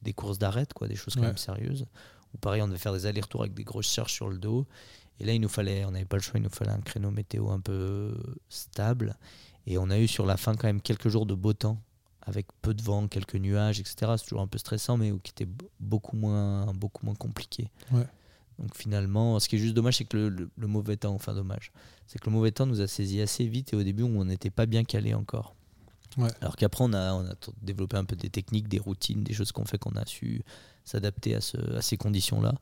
des, courses d'arête, quoi, des choses quand même sérieuses. Ou pareil, on devait faire des allers-retours avec des grosses charges sur le dos. Et là, il nous fallait, on n'avait pas le choix, il nous fallait un créneau météo un peu stable. Et on a eu sur la fin quand même quelques jours de beau temps avec peu de vent, quelques nuages, etc. C'est toujours un peu stressant, mais qui était beaucoup moins, beaucoup moins compliqué. Donc finalement, ce qui est juste dommage, c'est que le, mauvais temps, enfin dommage, c'est que le mauvais temps nous a saisi assez vite et au début, on n'était pas bien calé encore. Alors qu'après, on a, on a développé un peu des techniques, des routines, des choses qu'on fait qu'on a su s'adapter à, ce, à ces conditions-là.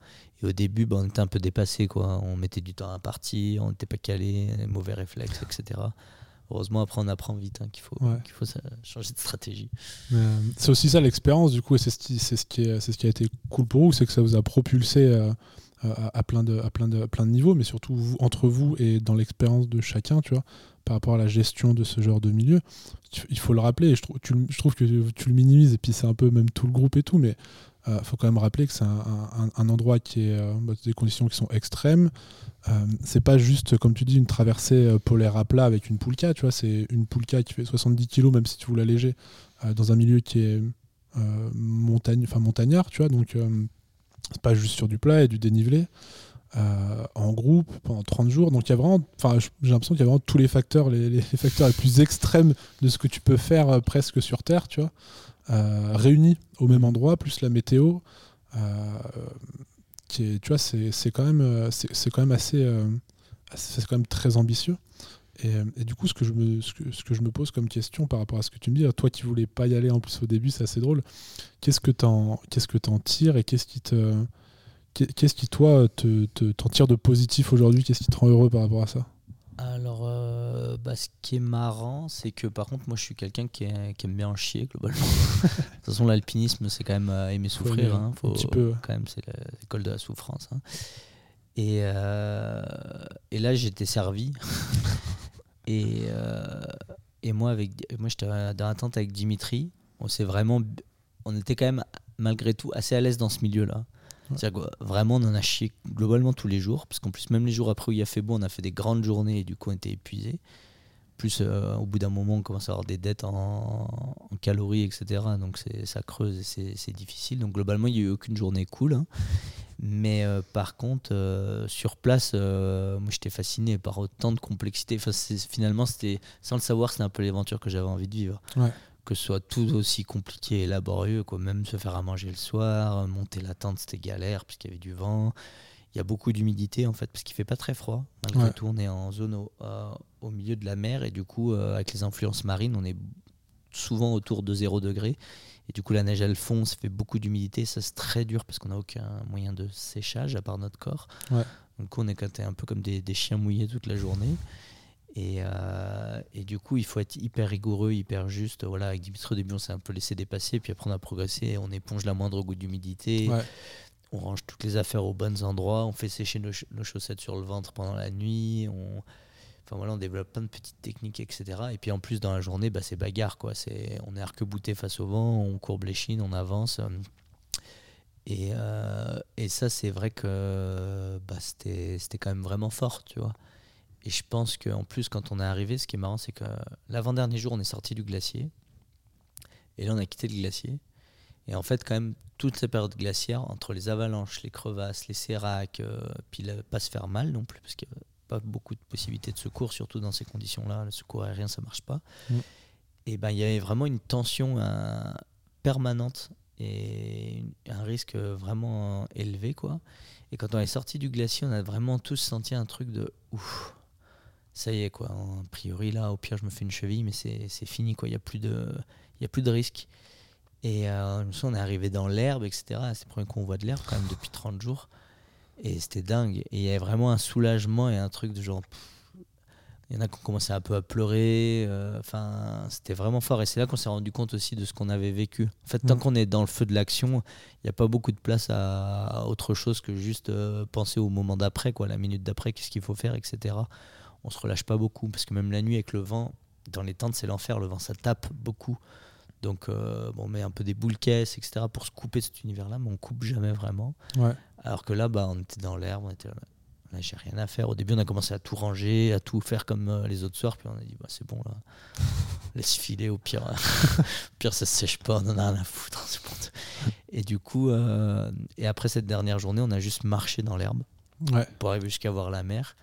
Et au début, ben, on était un peu dépassé, quoi. On mettait du temps à partir, on n'était pas calé, mauvais réflexes, etc. Heureusement, après, on apprend vite hein, qu'il faut, qu'il faut changer de stratégie. Euh, c'est aussi ça l'expérience, du coup, et c'est ce, qui, c'est, ce qui est, c'est ce qui a été cool pour vous, c'est que ça vous a propulsé euh, à, plein de, à plein, de, plein de niveaux, mais surtout entre vous et dans l'expérience de chacun, tu vois, par rapport à la gestion de ce genre de milieu. Il faut le rappeler, et je, trouve, je trouve que tu le minimises, et puis c'est un peu même tout le groupe et tout, mais il euh, faut quand même rappeler que c'est un, endroit qui est euh, bah, des conditions qui sont extrêmes. Euh, c'est pas juste, comme tu dis, une traversée polaire à plat avec une poulka, tu vois, c'est une poulka qui fait 70 kg, même si tu vous l'alléger, dans un milieu qui est montagne, enfin montagnard, tu vois, donc c'est pas juste sur du plat et du dénivelé. en groupe pendant 30 jours. Donc il y a vraiment, enfin j'ai l'impression qu'il y a vraiment tous les facteurs, les, les, facteurs les plus extrêmes de ce que tu peux faire presque sur Terre, tu vois. Euh, réunis au même endroit, plus la météo. Euh, qui tu vois, c'est quand même, euh, c'est quand même assez, c'est quand même très ambitieux. Et, du coup, ce que, je me, ce que, ce, que, je me pose comme question par rapport à ce que tu me dis, toi qui voulais pas y aller en plus au début, c'est assez drôle. Qu'est-ce que tu en, qu'est-ce que en tires et qu'est-ce qui te, qu'est-ce qui toi te, t'en tire de positif aujourd'hui? Qu'est-ce qui te rend heureux par rapport à ça? euh, bah, ce qui est marrant, c'est que par contre, moi, je suis quelqu'un qui, aime bien en chier globalement. de toute façon, l'alpinisme, c'est quand même euh, aimer souffrir. Hein. Faut, un petit peu. Quand même, c'est l'école de la souffrance. Hein. Et, euh, et, là, j'étais servi. et, et moi, avec, moi, j'étais dans la tente avec Dimitri. On s'est vraiment, on était quand même malgré tout assez à l'aise dans ce milieu-là. Que vraiment, on en a chié globalement tous les jours, parce qu'en plus, même les jours après où il a fait beau, on a fait des grandes journées et du coup, on était épuisés. Plus euh, au bout d'un moment, on commence à avoir des dettes en, en calories, etc. Donc ça creuse et c'est difficile. Donc globalement, il n'y a eu aucune journée cool. hein. Mais euh, par contre, euh, sur place, moi j'étais fasciné par autant de complexité. Enfin, finalement, c'était sans le savoir, c'était un peu l'aventure que j'avais envie de vivre. Ouais. Que ce soit tout aussi compliqué et laborieux, quoi. même se faire à manger le soir, monter la tente, c'était galère puisqu'il y avait du vent. Il y a beaucoup d'humidité en fait, parce qu'il fait pas très froid. Malgré Ouais. tout, on est en zone au, euh, au milieu de la mer et du coup, euh, avec les influences marines, on est souvent autour de 0 degré. Et du coup, la neige, elle fond, ça fait beaucoup d'humidité. Ça, c'est très dur parce qu'on n'a aucun moyen de séchage à part notre corps. Ouais. Donc, on est quand un peu comme des, des chiens mouillés toute la journée. Et, euh, et du coup, il faut être hyper rigoureux, hyper juste. Voilà, avec Dimitri, au début, on s'est un peu laissé dépasser. Puis après, on a progressé. On éponge la moindre goutte d'humidité. Ouais. On range toutes les affaires aux bons endroits. On fait sécher nos, ch- nos chaussettes sur le ventre pendant la nuit. On, Enfin voilà, on développe plein de petites techniques, etc. Et puis en plus, dans la journée, bah, c'est bagarre. Quoi. C'est, on est arc-bouté face au vent, on courbe les chines, on avance. euh, Et, euh, et ça, c'est vrai que bah, c'était, quand même vraiment fort, tu vois. Et je pense qu'en plus, quand on est arrivé, ce qui est marrant, c'est que l'avant-dernier jour, on est sorti du glacier. Et là, on a quitté le glacier. Et en fait, quand même, toute cette période glaciaire, entre les avalanches, les crevasses, les séracs, euh, puis le- pas se faire mal non plus, parce qu'il n'y a pas beaucoup de possibilités de secours, surtout dans ces conditions-là. Le secours aérien, ça marche pas. Mm. Et ben, il y avait vraiment une tension euh, permanente et un risque vraiment élevé, quoi. Et quand on est sorti du glacier, on a vraiment tous senti un truc de ouf. Ça y est, quoi. A priori, là, au pire, je me fais une cheville, mais c'est fini, quoi. Il n'y a plus de, il y a plus de risque. Et euh, je me souviens, on est arrivé dans l'herbe, etc. C'est le premier qu'on voit de l'herbe, quand même, depuis 30 jours. Et c'était dingue. Et il y avait vraiment un soulagement et un truc de genre. Il y en a qui ont commencé un peu à pleurer. euh, Enfin, c'était vraiment fort. Et c'est là qu'on s'est rendu compte aussi de ce qu'on avait vécu. En fait, tant Mm. qu'on est dans le feu de l'action, il n'y a pas beaucoup de place à, à autre chose que juste euh, penser au moment d'après, quoi, la minute d'après, qu'est-ce qu'il faut faire, etc. On se relâche pas beaucoup parce que même la nuit avec le vent, dans les tentes, c'est l'enfer. Le vent, ça tape beaucoup. Donc, euh, bon, on met un peu des boules caisses, etc. pour se couper de cet univers-là, mais on coupe jamais vraiment. Ouais. Alors que là, bah, on était dans l'herbe, on était là, là, j'ai rien à faire. Au début, on a commencé à tout ranger, à tout faire comme euh, les autres soirs, puis on a dit, bah, c'est bon, là, laisse filer, au pire, au pire, ça se sèche pas, on en a rien à foutre. c'est bon. Et du coup, euh, et après cette dernière journée, on a juste marché dans l'herbe Ouais. pour arriver jusqu'à voir la mer.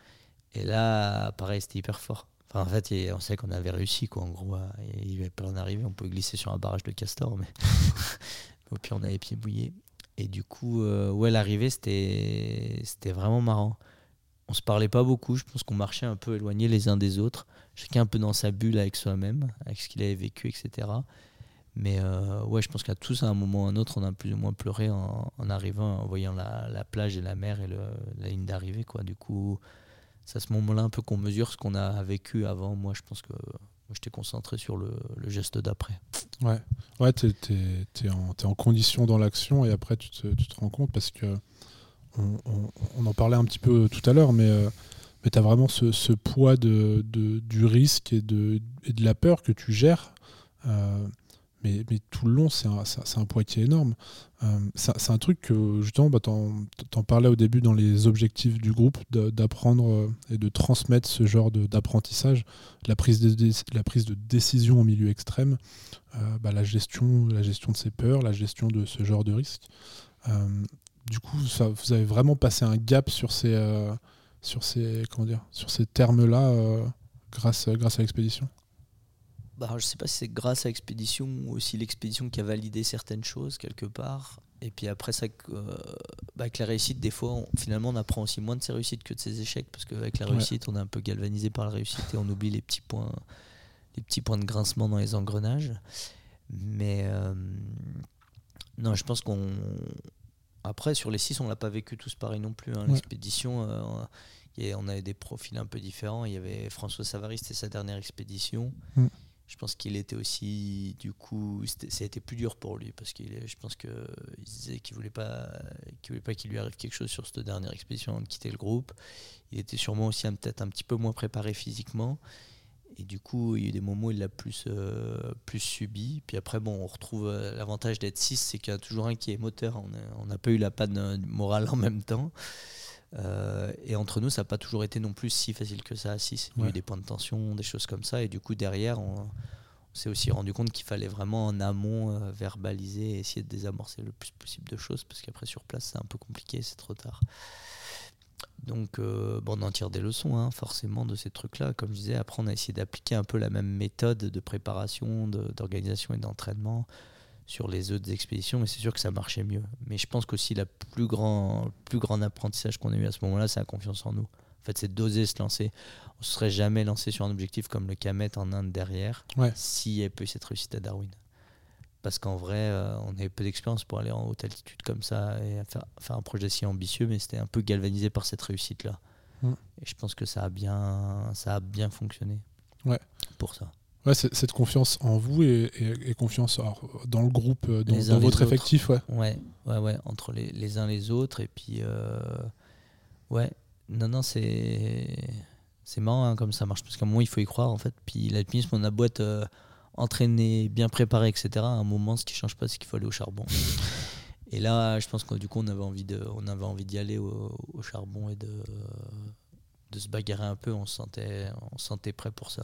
Et là, pareil, c'était hyper fort. Enfin, en fait, on savait qu'on avait réussi, quoi. En gros, il y avait plein d'arrivées. On pouvait glisser sur un barrage de castor, mais au pire, on avait les pieds mouillés. Et du coup, euh, ouais, l'arrivée, c'était c'était vraiment marrant. On se parlait pas beaucoup. Je pense qu'on marchait un peu éloignés les uns des autres. Chacun un peu dans sa bulle avec soi-même, avec ce qu'il avait vécu, etc. Mais euh, ouais, je pense qu'à tous, à un moment ou à un autre, on a plus ou moins pleuré en, en arrivant, en voyant la, la plage et la mer et le- la ligne d'arrivée. quoi. Du coup, c'est à ce moment-là un peu qu'on mesure ce qu'on a vécu avant. Moi, je pense que moi, j'étais concentré sur le, geste d'après. Ouais, ouais t'es, t'es- t'es en, t'es en condition dans l'action et après tu te, tu te rends compte parce que on- on en parlait un petit peu tout à l'heure, mais, euh, mais tu as vraiment ce, ce poids de, de- du risque et de, et de la peur que tu gères. Euh, mais, tout le long, c'est un, un- qui est énorme. Euh, c'est, un truc que, justement, bah, t'en, parlais au début dans les objectifs du groupe, d'apprendre euh, et de transmettre ce genre d'apprentissage, la prise, de, la prise de décision au milieu extrême, euh, bah, la, gestion, la gestion de ses peurs, la gestion de ce genre de risque. Du coup, vous avez vraiment passé un gap sur ces, sur ces, comment dire, sur ces termes-là grâce, grâce à l'expédition? Bah, je sais pas si c'est grâce à l'expédition ou aussi l'expédition qui a validé certaines choses quelque part. Et puis après ça, euh, bah, avec la réussite, des fois, on- finalement, on apprend aussi moins de ses réussites que de ses échecs, parce qu'avec la Ouais. réussite, on est un peu galvanisé par la réussite et on oublie les petits points, les petits points de grincement dans les engrenages. Mais euh, non, je pense qu'on après sur les six, on l'a pas vécu tous pareil non plus. hein. Ouais. L'expédition, euh, on avait des profils un peu différents. Il y avait François Savary, c'était sa dernière expédition. Mm. Je pense qu'il était aussi, du coup, ça a été plus dur pour lui parce qu'il, je pense que il disait qu'il voulait pas, qu'il voulait pas qu'il lui arrive quelque chose sur cette dernière expédition de quitter le groupe. Il était sûrement aussi peut-être un petit peu moins préparé physiquement. Et du coup, il y a eu des moments où il l'a plus, euh, plus subi. Puis après, bon, on retrouve euh, l'avantage d'être 6, c'est qu'il y a toujours un qui est moteur. On n'a pas eu la panne morale en même temps. Euh, et entre nous, ça n'a pas toujours été non plus si facile que ça à 6. Il y a eu des points de tension, des choses comme ça. Et du coup, derrière, on, s'est aussi rendu compte qu'il fallait vraiment en amont verbaliser et essayer de désamorcer le plus possible de choses. Parce qu'après, sur place, c'est un peu compliqué, c'est trop tard. Donc, euh, bon, on en tire des leçons, hein, forcément, de ces trucs-là. Comme je disais, après, on a essayé d'appliquer un peu la même méthode de préparation, d'organisation et d'entraînement sur les autres expéditions, mais c'est sûr que ça marchait mieux. Mais je pense qu'aussi, le plus grand, plus grand apprentissage qu'on a eu à ce moment-là, c'est la confiance en nous. En fait, c'est d'oser se lancer. On ne serait jamais lancé sur un objectif comme le Kamet en Inde derrière, s'il n'y avait eu cette réussite à Darwin parce qu'en vrai, euh, on avait peu d'expérience pour aller en haute altitude comme ça et faire, faire un projet si ambitieux, mais c'était un peu galvanisé par cette réussite-là. Mm. Et je pense que ça a bien, ça a bien fonctionné ouais. pour ça. Ouais, cette confiance en vous et, confiance dans le groupe, euh, dans, votre effectif. Ouais. ouais, ouais, ouais, entre les, les uns les autres. Et puis, euh, ouais, non, non, c'est c'est marrant hein, comme ça marche, parce qu'à un moment, il faut y croire en fait. Puis l'alpinisme, on a boîte entraîné, bien préparé, etc. À un moment, ce qui change pas, c'est qu'il faut aller au charbon. et là, je pense que du coup, on avait envie de, on avait envie d'y aller au, charbon et de, de se bagarrer un peu. On se sentait, on sentait prêt pour ça.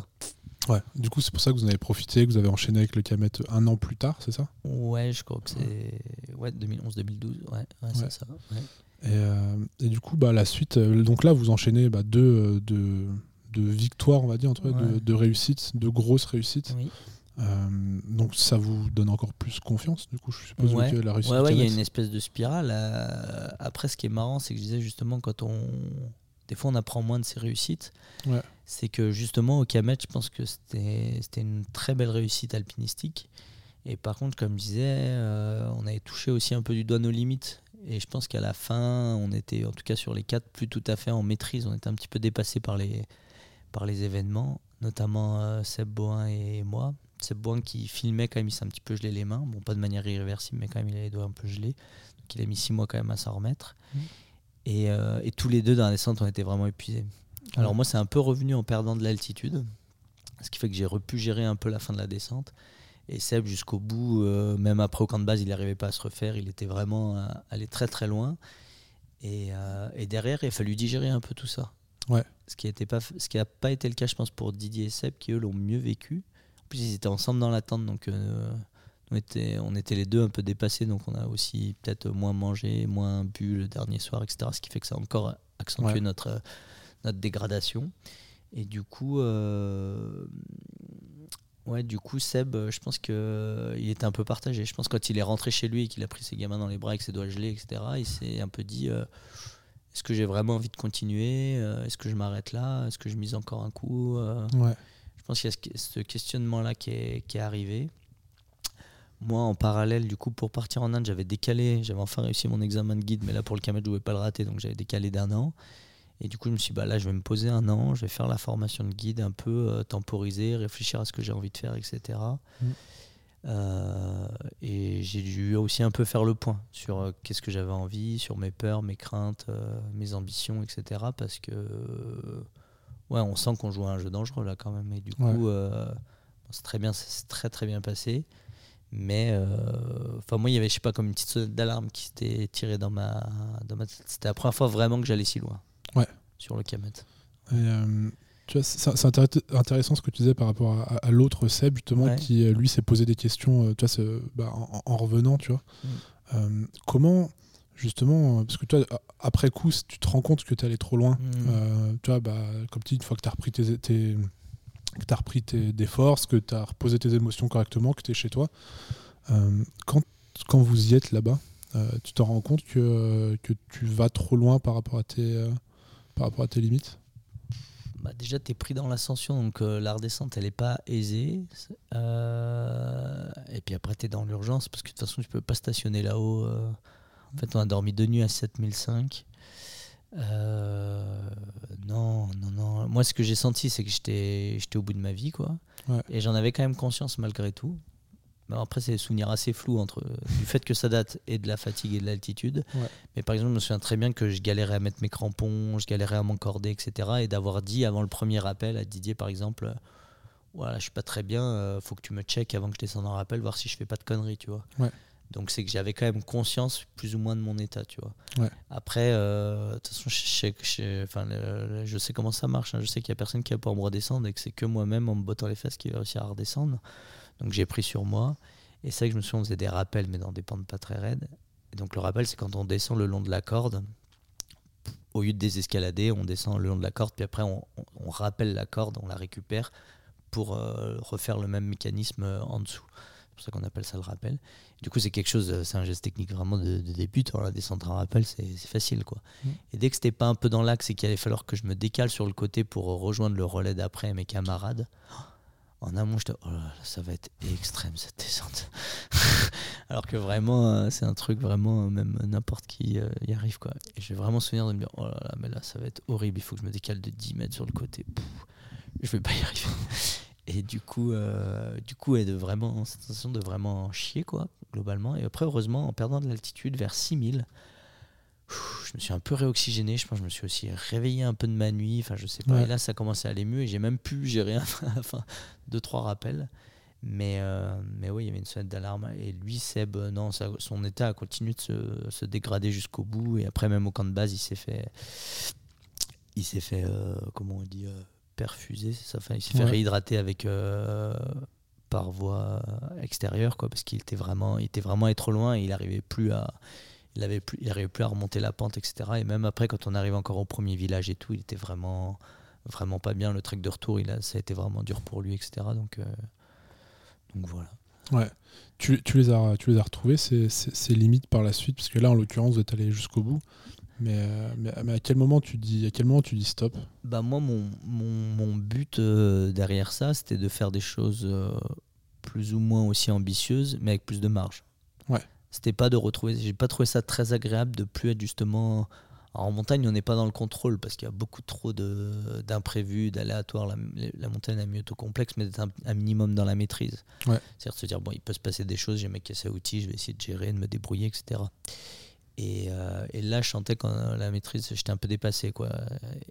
Ouais. Du coup, c'est pour ça que vous en avez profité, que vous avez enchaîné avec le Kamet un an plus tard, c'est ça? Ouais, je crois que c'est ouais 2011-2012. Ouais, c'est ça. Et, euh, et, du coup, bah, la suite, euh, donc là, vous enchaînez bah, deux, de, de victoires, on va dire, entre de, de réussites, de grosses réussites. Oui. Euh, donc ça vous donne encore plus confiance, du coup, je suppose ouais. que la réussite. Ouais, il y a une espèce de spirale. Euh, après, ce qui est marrant, c'est que je disais justement, quand on. Des fois, on apprend moins de ses réussites. C'est que justement, au Kamet, je pense que c'était une très belle réussite alpinistique. Et par contre, comme je disais, euh, on avait touché aussi un peu du doigt nos limites. Et je pense qu'à la fin, on était, en tout cas sur les quatre, plus tout à fait en maîtrise. On était un petit peu dépassé par les, par les événements, notamment Seb Boin et moi. C'est Boin qui filmait quand même, il s'est un petit peu gelé les mains. Bon, pas de manière irréversible, mais quand même, il a les doigts un peu gelés. Donc, il a mis six mois quand même à s'en remettre. Mmh. Et, euh, et, tous les deux, dans la descente, on était vraiment épuisés. Alors, moi, c'est un peu revenu en perdant de l'altitude. Ce qui fait que j'ai pu gérer un peu la fin de la descente. Et Seb, jusqu'au bout, euh, même après au camp de base, il n'arrivait pas à se refaire. Il était vraiment euh, allé très très loin. Et, et, derrière, il a fallu digérer un peu tout ça. Ouais. Ce qui n'a pas, pas été le cas, je pense, pour Didier et Seb, qui eux l'ont mieux vécu plus, ils étaient ensemble dans la tente, donc euh, on, était, on était les deux un peu dépassés, donc on a aussi peut-être moins mangé, moins bu le dernier soir, etc. Ce qui fait que ça a encore accentué notre, notre dégradation. Et du coup, euh, ouais, du coup, Seb, je pense qu'il euh, il était un peu partagé. Je pense que quand il est rentré chez lui et qu'il a pris ses gamins dans les bras avec ses doigts gelés, etc., il s'est un peu dit est-ce que j'ai vraiment envie de continuer Est-ce que je m'arrête là Est-ce que je mise encore un coup ouais. Je pense qu'il y a ce questionnement-là qui est, qui est arrivé. Moi, en parallèle, du coup, pour partir en Inde, j'avais décalé, j'avais enfin réussi mon examen de guide, mais là, pour le Kamet, je ne pouvais pas le rater, donc j'avais décalé d'un an. Et du coup, je me suis dit, bah, là, je vais me poser un an, je vais faire la formation de guide un peu, euh, temporiser, réfléchir à ce que j'ai envie de faire, etc. Mmh. Euh, et j'ai dû aussi un peu faire le point sur euh, qu'est-ce que j'avais envie, sur mes peurs, mes craintes, mes ambitions, etc. Parce que ouais, on sent qu'on joue à un jeu dangereux là quand même. Et du coup, euh, c'est très bien, c'est très très bien passé. Mais euh, enfin, moi, il y avait, je sais pas, comme une petite sonnette d'alarme qui s'était tirée dans ma, dans ma tête. C'était la première fois vraiment que j'allais si loin. Ouais. Sur le Kamet. Euh, tu vois, c'est intéressant ce que tu disais par rapport à, l'autre Seb, justement, qui lui s'est posé des questions tu vois, bah, en, revenant, tu vois. Mm. comment justement, euh, parce que toi, après coup, tu te rends compte que tu es allé trop loin. Euh, tu vois, bah, comme tu dis, une fois que tu as repris tes, tes as repris tes, des forces, que tu as reposé tes émotions correctement, que tu es chez toi, euh, quand, quand vous y êtes là-bas, tu te rends compte que, que tu vas trop loin par rapport à tes, par rapport à tes limites? Bah déjà, tu es pris dans l'ascension, donc la redescente, elle n'est pas aisée. et puis après, tu es dans l'urgence, parce que de toute façon, tu peux pas stationner là-haut en fait, on a dormi deux nuits à 7005. Euh, non, non, non. Moi, ce que j'ai senti, c'est que j'étais, j'étais au bout de ma vie, quoi. Et j'en avais quand même conscience malgré tout. Mais après, c'est des souvenirs assez flous entre du fait que ça date et de la fatigue et de l'altitude. Mais par exemple, je me souviens très bien que je galérais à mettre mes crampons, je galérais à m'encorder, etc. Et d'avoir dit avant le premier appel à Didier, par exemple, voilà, je suis pas très bien, euh, faut que tu me check avant que je descende en rappel, voir si je fais pas de conneries, tu vois. Ouais. Donc c'est que j'avais quand même conscience plus ou moins de mon état, tu vois. Ouais. Après, euh, de toute façon, je sais, je, enfin, le- le- je sais comment ça marche. hein. Je sais qu'il y a personne qui va pouvoir me redescendre et que c'est que moi-même en me bottant les fesses qui va réussir à redescendre. Donc j'ai pris sur moi. Et c'est vrai que je me souviens, on faisait des rappels, mais dans des pentes pas très raides. Et donc le rappel, c'est quand on descend le long de la corde. Au lieu de désescalader, on descend le long de la corde, puis après on, on- on rappelle la corde, on la récupère pour euh, refaire le même mécanisme euh, en dessous. C'est pour ça qu'on appelle ça le rappel. Du coup, c'est quelque chose, euh, c'est un geste technique vraiment de, de débutant. La descente en rappel, c'est facile. quoi. Mm. Et dès que c'était pas un peu dans l'axe et qu'il allait falloir que je me décale sur le côté pour euh, rejoindre le relais d'après mes camarades, en amont, j'étais, oh là là, ça va être extrême cette descente. Alors que vraiment, euh, c'est un truc vraiment, même n'importe qui euh, y arrive. quoi. J'ai vraiment souvenir de me dire, oh là là, mais là, ça va être horrible, il faut que je me décale de 10 mètres sur le côté. Pouf, je vais pas y arriver. Et du coup, euh, du coup, et de vraiment, cette sensation de vraiment chier, quoi, globalement. Et après, heureusement, en perdant de l'altitude vers 6000, pff, je me suis un peu réoxygéné. Je pense que je me suis aussi réveillé un peu de ma nuit. Enfin, je sais pas. Ouais. Et là, ça commençait à aller mieux et j'ai même pu gérer un, enfin, deux, trois rappels. Mais, euh, mais oui, il y avait une sonnette d'alarme. Et lui, Seb, euh, non, ça- son état a continué de se, se dégrader jusqu'au bout. Et après, même au camp de base, il s'est fait. Il s'est fait, euh, comment on dit, euh, perfuser, c'est ça Enfin, il s'est fait réhydrater avec. euh, par voie extérieure quoi parce qu'il était vraiment il était vraiment trop loin et il arrivait plus à il avait plus il arrivait plus à remonter la pente etc et même après quand on arrive encore au premier village et tout il était vraiment vraiment pas bien le trek de retour il a ça a été vraiment dur pour lui etc donc euh, donc voilà Ouais. Tu, tu les as, tu les as retrouvés, ces, ces- ces limites par la suite? Parce que là, en l'occurrence, vous êtes allé jusqu'au bout. Mais, euh, mais, mais à quel moment tu dis, à quel moment tu dis stop? Bah moi mon, mon, mon but euh, derrière ça c'était de faire des choses euh, plus ou moins aussi ambitieuses mais avec plus de marge. Ouais. c'était pas de retrouver j'ai pas trouvé ça très agréable de plus être justement Alors, en montagne. On n'est pas dans le contrôle parce qu'il y a beaucoup trop de- d'imprévus d'aléatoires. La, la montagne est mieux tout complexe mais d'être un, un minimum dans la maîtrise. Ouais. c'est-à-dire de se dire bon il peut se passer des choses j'ai mes caisses à outils je vais essayer de gérer de me débrouiller etc et, euh, et là, je sentais quand la maîtrise, j'étais un peu dépassé. Quoi.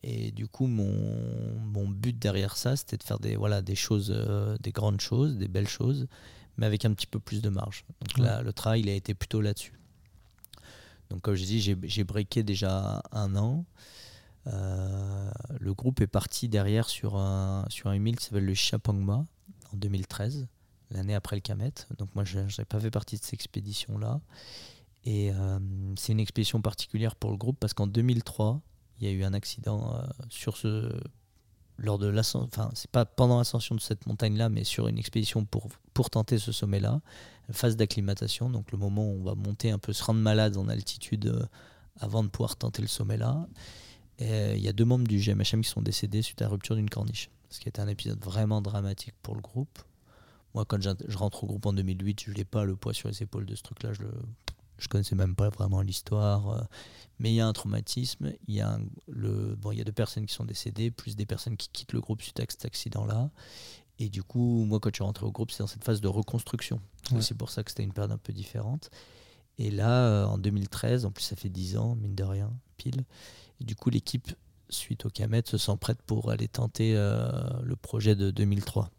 Et du coup, mon, mon but derrière ça, c'était de faire des, voilà, des choses, euh, des grandes choses, des belles choses, mais avec un petit peu plus de marge. Donc là, le travail, il a été plutôt là-dessus. Donc, comme je dis, j'ai, j'ai breaké déjà un an. Euh, le groupe est parti derrière sur un, sur un 8000 qui s'appelle le Chapangma en 2013, l'année après le Kamet. Donc, moi, je n'avais pas fait partie de cette expédition-là. Et euh, c'est une expédition particulière pour le groupe parce qu'en 2003, il y a eu un accident euh, sur ce lors de l'ascension, enfin c'est pas pendant l'ascension de cette montagne-là, mais sur une expédition pour, tenter ce sommet-là, phase d'acclimatation, donc le moment où on va monter un peu, se rendre malade en altitude euh, avant de pouvoir tenter le sommet-là. Et, Il y a deux membres du GMHM qui sont décédés suite à la rupture d'une corniche, ce qui était un épisode vraiment dramatique pour le groupe. Moi, quand je, rentre au groupe en 2008, je n'ai pas le poids sur les épaules de ce truc-là, je connaissais même pas vraiment l'histoire, euh, mais il y a un traumatisme. Il y a un- le bon, il y a deux personnes qui sont décédées, plus des personnes qui quittent le groupe suite à cet accident-là. Et du coup, moi, quand je suis rentré au groupe, c'est dans cette phase de reconstruction. C'est Ouais. pour ça que c'était une période un peu différente. Et là, euh, en 2013, en plus, ça fait 10 ans, mine de rien, pile. Et du coup, l'équipe, suite au Camet, se sent prête pour aller tenter euh, le projet de 2003.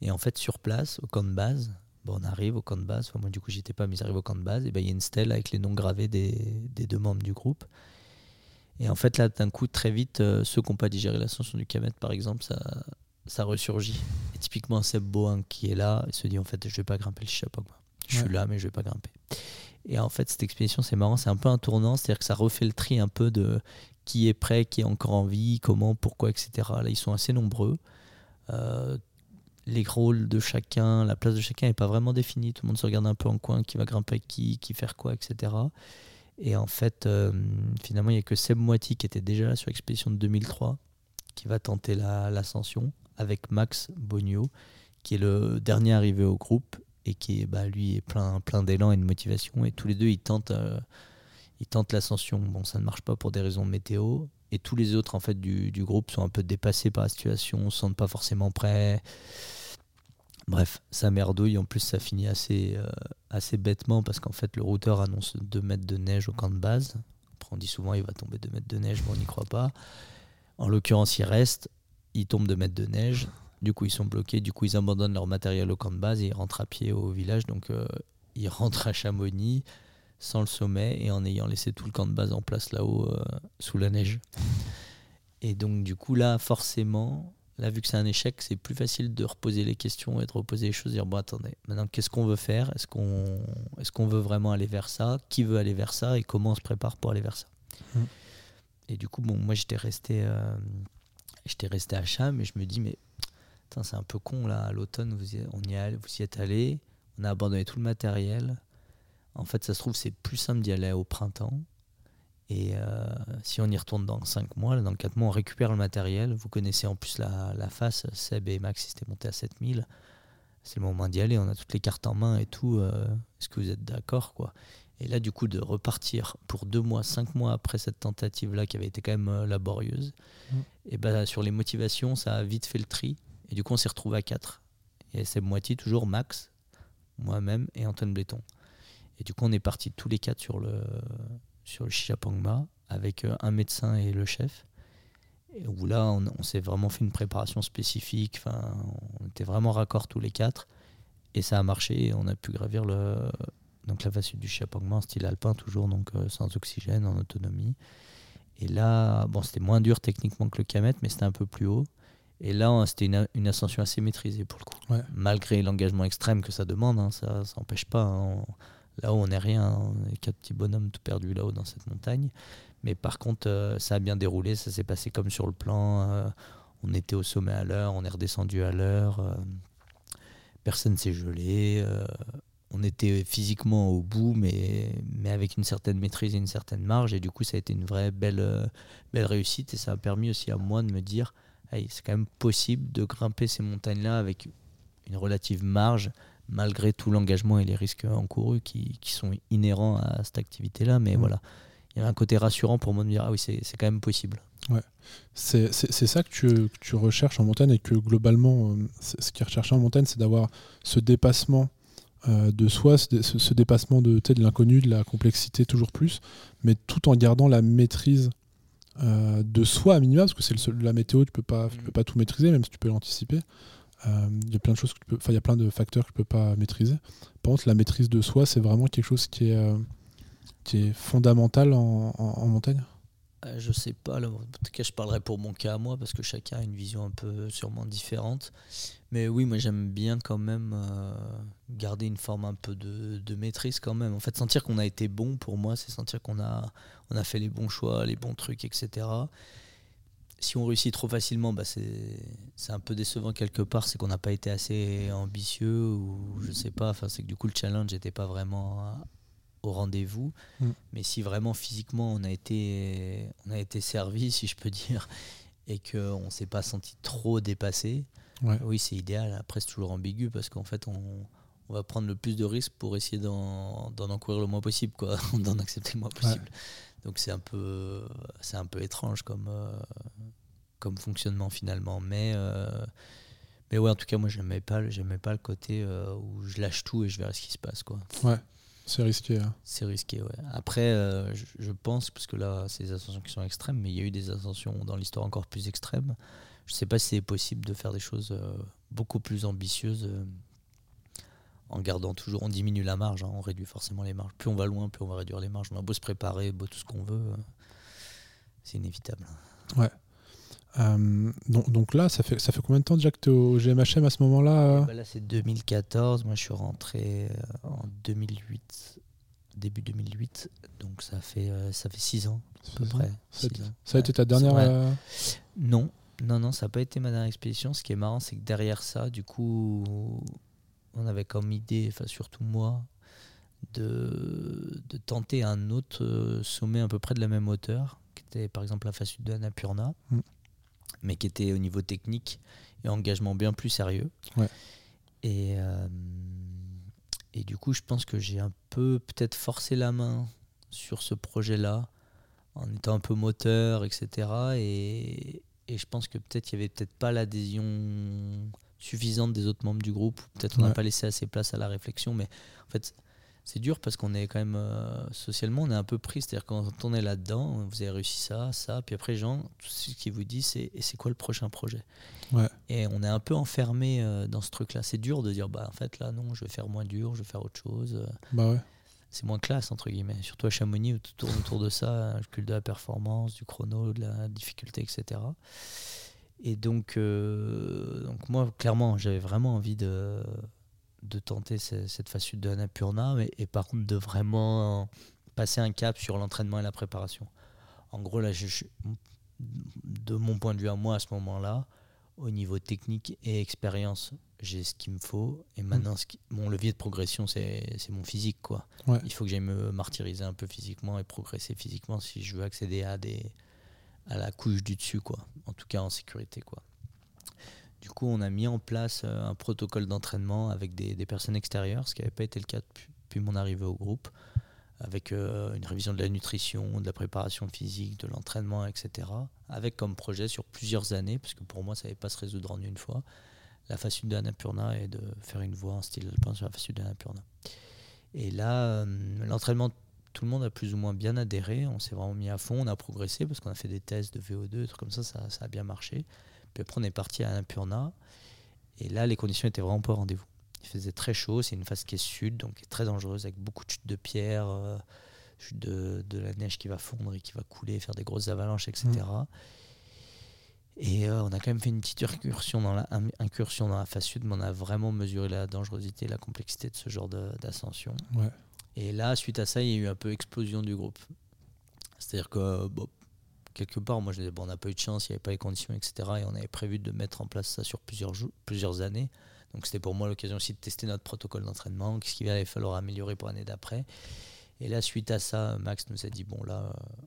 Et en fait, sur place, au camp de base, Bon, on arrive au camp de base. Enfin, moi, du coup, j'étais pas, mais ils arrivent au camp de base. Et ben, il y a une stèle avec les noms gravés des, des deux membres du groupe. Et en fait, là, d'un coup, très vite, euh, ceux qui n'ont pas digéré l'ascension du Kamet, par exemple, ça, ça ressurgit. Et typiquement, Seb Boin qui est là, il se dit en fait, je vais pas grimper le Chichapogma. Je Ouais. suis là, mais je vais pas grimper. Et en fait, cette expédition, c'est marrant, c'est un peu un tournant, c'est-à-dire que ça refait le tri un peu de qui est prêt, qui est encore en vie, comment, pourquoi, etc. Là, ils sont assez nombreux. Euh, les rôles de chacun, la place de chacun n'est pas vraiment définie. Tout le monde se regarde un peu en coin, qui va grimper qui, qui faire quoi, etc. Et en fait, euh, finalement, il n'y a que Seb Moiti qui était déjà là sur l'expédition de 2003, qui va tenter la- l'ascension, avec Max Bogno, qui est le dernier arrivé au groupe et qui, bah, lui, est plein, d'élan et de motivation. Et tous les deux, ils tentent, euh, ils tentent l'ascension. Bon, ça ne marche pas pour des raisons météo. Et tous les autres en fait du, groupe sont un peu dépassés par la situation, se sentent pas forcément prêts. Bref, ça merdouille. En plus, ça finit assez, euh, assez bêtement parce qu'en fait, le routeur annonce 2 mètres de neige au camp de base. Après, on dit souvent il va tomber 2 mètres de neige, mais on n'y croit pas. En l'occurrence, il reste, il tombe 2 mètres de neige. Du coup, ils sont bloqués. Du coup, ils abandonnent leur matériel au camp de base et ils rentrent à pied au village. Donc, euh, ils rentrent à Chamonix sans le sommet et en ayant laissé tout le camp de base en place là-haut euh, sous la neige. Et donc, du coup, là, forcément, là, vu que c'est un échec, c'est plus facile de reposer les questions et de reposer les choses. Dire, bon, attendez, maintenant, qu'est-ce qu'on veut faire? Est-ce qu'on est qu'on veut vraiment aller vers ça? Qui veut aller vers ça? Et comment on se prépare pour aller vers ça? Mm. Et du coup, bon, moi, j'étais resté, euh, j'étais resté à Cham et je me dis, mais c'est un peu con, là, à l'automne, vous y, on y, vous y êtes allé, on a abandonné tout le matériel. En fait, ça se trouve, c'est plus simple d'y aller au printemps. Et euh, si on y retourne dans 5 mois, dans 4 mois, on récupère le matériel. Vous connaissez en plus la, la face. Seb et Max, ils s'étaient montés à 7000. C'est le moment d'y aller. On a toutes les cartes en main et tout. euh, Est-ce que vous êtes d'accord quoi? Et là, du coup, de repartir pour 2 mois, 5 mois après cette tentative-là qui avait été quand même euh, laborieuse, Mm. et ben sur les motivations, ça a vite fait le tri. Et du coup, on s'est retrouvé à 4. Et Seb Moitié, toujours Max, moi-même et Antoine Bléton. Et du coup, on est partis tous les quatre sur le, sur le Chichapangma avec euh, un médecin et le chef. Et où là, on, on s'est vraiment fait une préparation spécifique. Enfin, on était vraiment raccord tous les quatre. Et ça a marché. Et on a pu gravir le, donc la face sud du Chichapangma en style alpin, toujours donc euh, sans oxygène, en autonomie. Et là, bon, c'était moins dur techniquement que le Kamet, mais c'était un peu plus haut. Et là, c'était une, une ascension assez maîtrisée pour le coup. Ouais. Malgré l'engagement extrême que ça demande, hein, ça n'empêche pas. hein. On- Là-haut, on n'est rien. On est quatre petits bonhommes tout perdus là-haut dans cette montagne. Mais par contre, euh, ça a bien déroulé. Ça s'est passé comme sur le plan. euh, on était au sommet à l'heure. On est redescendu à l'heure. euh, personne s'est gelé. euh, on était physiquement au bout, mais, mais avec une certaine maîtrise et une certaine marge. Et du coup, ça a été une vraie belle, belle réussite. Et ça a permis aussi à moi de me dire c'est quand même possible de grimper ces montagnes-là avec une relative marge, malgré tout l'engagement et les risques encourus qui, qui sont inhérents à cette activité-là. Mais Mm. voilà, il y avait un côté rassurant pour moi de me dire Ah oui, c'est quand même possible. C'est c'est- ça que tu, que tu recherches en montagne et que globalement, euh, ce qui est recherché en montagne, c'est d'avoir ce dépassement euh, de soi, ce, ce- dépassement de, de l'inconnu, de la complexité toujours plus, mais tout en gardant la maîtrise euh, de soi à minima, parce que c'est le seul- la météo, tu peux pas, tu Mhm. peux pas tout maîtriser, même si tu peux l'anticiper. Euh, Il y a plein de choses que tu peux, y a plein de facteurs que tu peux pas maîtriser. Par contre, la maîtrise de soi, c'est vraiment quelque chose qui est, euh, qui est fondamental en, montagne. Euh, je sais pas, en tout cas je parlerai pour mon cas à moi parce que chacun a une vision un peu sûrement différente. Mais oui, moi j'aime bien quand même euh, garder une forme un peu de, de maîtrise quand même. En fait, sentir qu'on a été bon pour moi, c'est sentir qu'on a, on a fait les bons choix, les bons trucs, etc. Si on réussit trop facilement, bah c'est un peu décevant quelque part, c'est qu'on n'a pas été assez ambitieux ou je sais pas, enfin, c'est que du coup le challenge n'était pas vraiment au rendez-vous. Mm. Mais si vraiment physiquement on a été, on a été servi, si je peux dire, et qu'on ne s'est pas senti trop dépassé, Ouais. oui, c'est idéal. Après, c'est toujours ambigu parce qu'en fait, on, on va prendre le plus de risques pour essayer d'en encourir le moins possible, quoi, d'en accepter le moins possible. Donc c'est un peu, c'est un peu étrange comme, euh, comme fonctionnement finalement. Mais, euh, mais ouais, en tout cas, moi, j'aimais pas, j'aimais pas le côté euh, où je lâche tout et je verrai ce qui se passe, quoi. C'est risqué. hein. C'est risqué, ouais. Après, je, je pense, parce que là, c'est des ascensions qui sont extrêmes, mais il y a eu des ascensions dans l'histoire encore plus extrêmes. Je sais pas si c'est possible de faire des choses beaucoup plus ambitieuses en gardant toujours, on diminue la marge, hein, on réduit forcément les marges. Plus on va loin, plus on va réduire les marges. On a beau se préparer, beau tout ce qu'on veut, euh, c'est inévitable. Euh, donc, donc là, ça fait, ça fait combien de temps déjà que tu es au GMHM à ce moment-là euh Bah là, c'est 2014. Moi, je suis rentré en 2008, début 2008. Donc, ça fait, ça fait 6 ans, à peu près. Ça, a été Ouais. ta dernière. Ouais. euh, Non, non, non, ça n'a pas été ma dernière expédition. Ce qui est marrant, c'est que derrière ça, du coup, on avait comme idée, enfin surtout moi, de, de tenter un autre euh, sommet à peu près de la même hauteur, qui était par exemple la face sud de Annapurna, Mm. mais qui était au niveau technique et engagement bien plus sérieux. Ouais. Et, euh, et du coup, je pense que j'ai un peu peut-être forcé la main sur ce projet-là, en étant un peu moteur, etc. Et, et je pense que peut-être il n'y avait peut-être pas l'adhésion suffisante des autres membres du groupe. Peut-être on n'a Ouais. pas laissé assez place à la réflexion, mais en fait, c'est dur parce qu'on est quand même euh, socialement on est un peu pris c'est-à-dire quand on est là-dedans vous avez réussi ça ça puis après les gens tout ce qu'ils vous disent c'est et c'est quoi le prochain projet? Ouais. et on est un peu enfermé euh, dans ce truc là c'est dur de dire bah en fait là non je vais faire moins dur je vais faire autre chose euh, Bah ouais. c'est moins classe entre guillemets surtout à Chamonix où tout tourne autour de ça le culte de la performance du chrono de la difficulté etc et donc euh, donc moi clairement j'avais vraiment envie de de tenter ce- cette phase sud de Annapurna mais, et par contre de vraiment passer un cap sur l'entraînement et la préparation. En gros là je, je- de mon point de vue à moi à ce moment là au niveau technique et expérience j'ai ce qu'il me faut. Et maintenant ce qui- mon levier de progression c'est c'est mon physique quoi. Ouais. il faut que j'aille me martyriser un peu physiquement et progresser physiquement si je veux accéder à des à la couche du dessus quoi en tout cas en sécurité quoi du coup on a mis en place euh, un protocole d'entraînement avec des, personnes extérieures ce qui n'avait pas été le cas depuis, mon arrivée au groupe avec euh, une révision de la nutrition, de la préparation physique, de l'entraînement, etc. Avec comme projet sur plusieurs années, parce que pour moi ça n'allait pas se résoudre en une fois, la phase sud de Annapurna et de faire une voie en style alpin sur la phase sud de Annapurna. Et là, euh, l'entraînement, tout le monde a plus ou moins bien adhéré, on s'est vraiment mis à fond, on a progressé parce qu'on a fait des tests de VO2, des trucs comme ça, ça, ça a bien marché. Puis après on est parti à Annapurna, et là les conditions étaient vraiment pas au rendez-vous. Il faisait très chaud, c'est une phase qui est sud, donc qui est très dangereuse, avec beaucoup de chutes de pierres, euh, chutes de, de la neige qui va fondre et qui va couler, faire des grosses avalanches, etc. Et euh, on a quand même fait une petite incursion dans la, in- incursion dans la phase sud, mais on a vraiment mesuré la dangerosité et la complexité de ce genre d'ascension. Ouais. Et là, suite à ça, il y a eu un peu explosion du groupe. C'est-à-dire que, quelque part, moi, je disais, bon, on n'a pas eu de chance, il n'y avait pas les conditions, etc. Et on avait prévu de mettre en place ça sur plusieurs, plusieurs années. Donc, c'était pour moi l'occasion aussi de tester notre protocole d'entraînement, qu'est-ce qu'il allait falloir améliorer pour l'année d'après. Et là, suite à ça, Max nous a dit, bon, là, euh,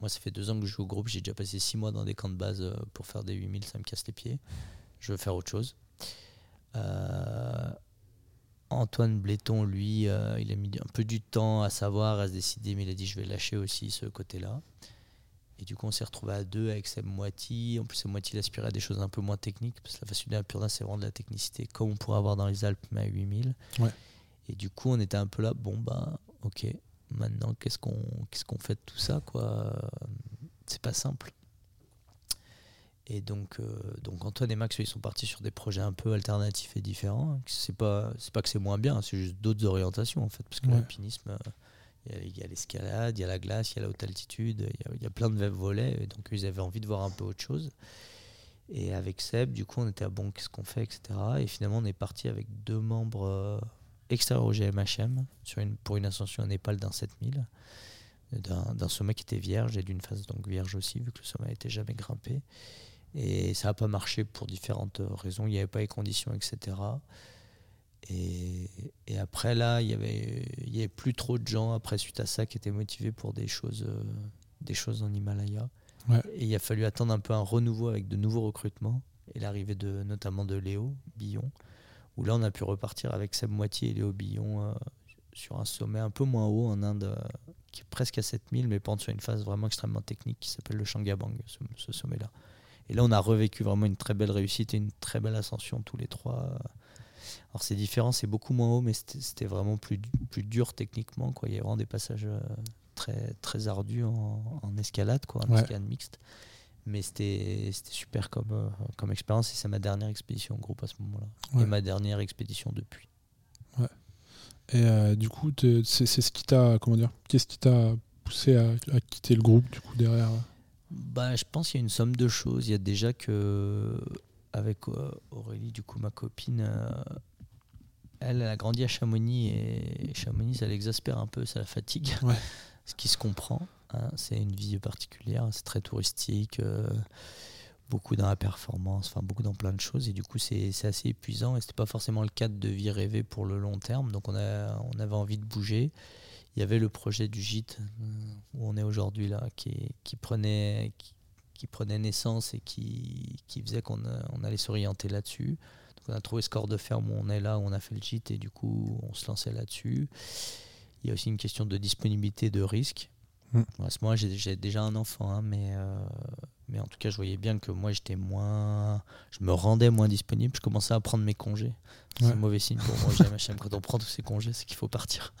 moi, ça fait deux ans que je joue au groupe, j'ai déjà passé six mois dans des camps de base euh, pour faire des 8000, ça me casse les pieds. Je veux faire autre chose. Euh, Antoine Bléton, lui, euh, il a mis un peu du temps à savoir, à se décider, mais il a dit je vais lâcher aussi ce côté-là. Et du coup, on s'est retrouvé à deux avec Seb Moiti. En plus, Seb Moiti, il aspirait à des choses un peu moins techniques, parce que la facilité à c'est vraiment de la technicité, comme on pourrait avoir dans les Alpes, mais à 8000. Ouais. Et du coup, on était un peu là, bon, bah, ok, maintenant, qu'est-ce qu'on qu'est-ce qu'on fait de tout ça, quoi? C'est pas simple. Et donc, euh, donc Antoine et Max, ils sont partis sur des projets un peu alternatifs et différents. C'est pas, c'est pas que c'est moins bien, c'est juste d'autres orientations en fait. Parce que Ouais. l'alpinisme, euh, il y a- l'escalade, il y a la glace, il y a la haute altitude, il y a- il y, a plein de volets. Et donc, ils avaient envie de voir un peu autre chose. Et avec Seb, du coup, on était à bon, qu'est-ce qu'on fait, etc. Et finalement, on est parti avec deux membres euh, extérieurs au GMHM sur une, pour une ascension à Népal d'un 7000, d'un d'un sommet qui était vierge et d'une phase donc vierge aussi, vu que le sommet n'était jamais grimpé. Et ça n'a pas marché pour différentes raisons. Il n'y avait pas les conditions, etc. Et, et après, là, il n'y avait, il y avait plus trop de gens, après, suite à ça, qui étaient motivés pour des choses, euh, des choses en Himalaya. Ouais. Et il a fallu attendre un peu un renouveau avec de nouveaux recrutements et l'arrivée de, notamment de Léo Billon, où là, on a pu repartir avec Seb Moitié et Léo Billon euh, sur un sommet un peu moins haut en Inde, euh, qui est presque à 7000, mais pas sur une phase vraiment extrêmement technique qui s'appelle le Shangabang, ce, ce sommet-là. Et là, on a revécu vraiment une très belle réussite et une très belle ascension tous les trois. Alors c'est différent, c'est beaucoup moins haut, mais c'était vraiment plus, plus dur techniquement. Quoi. Il y a vraiment des passages euh, très, très ardus en, en escalade, quoi, en Ouais. escalade mixte. Mais c'était super comme, euh, comme expérience et c'est ma dernière expédition au groupe à ce moment-là. Ouais. Et ma dernière expédition depuis. Et euh, du coup, c'est ce qui t'a, comment dire, qu'est-ce qui t'a poussé à, à quitter le groupe du coup derrière Bah, je pense qu'il y a une somme de choses. Il y a déjà que, avec euh, Aurélie, du coup, ma copine, euh, elle, elle a grandi à Chamonix et Chamonix, ça l'exaspère un peu, ça la fatigue. Ouais. Ce qui se comprend. hein. C'est une vie particulière, c'est très touristique, euh, beaucoup dans la performance, enfin beaucoup dans plein de choses. Et du coup, c'est assez épuisant et c'était pas forcément le cadre de vie rêvé pour le long terme. Donc, on, a, on avait envie de bouger. Il y avait le projet du gîte euh, où on est aujourd'hui là, qui, prenait qui, prenait naissance et qui, qui faisait qu'on a- on allait s'orienter là-dessus. Donc on a trouvé ce corps de ferme où on est là, où on a fait le gîte et du coup on se lançait là-dessus. Il y a aussi une question de disponibilité de risque. Mm. À ce moment-là, j'ai- déjà un enfant, hein, mais, euh, mais en tout cas, je voyais bien que moi, j'étais moins. Je me rendais moins disponible. Je commençais à prendre mes congés. C'est Ouais. un mauvais signe pour moi, GMHM. Quand on prend tous ses congés, c'est qu'il faut partir.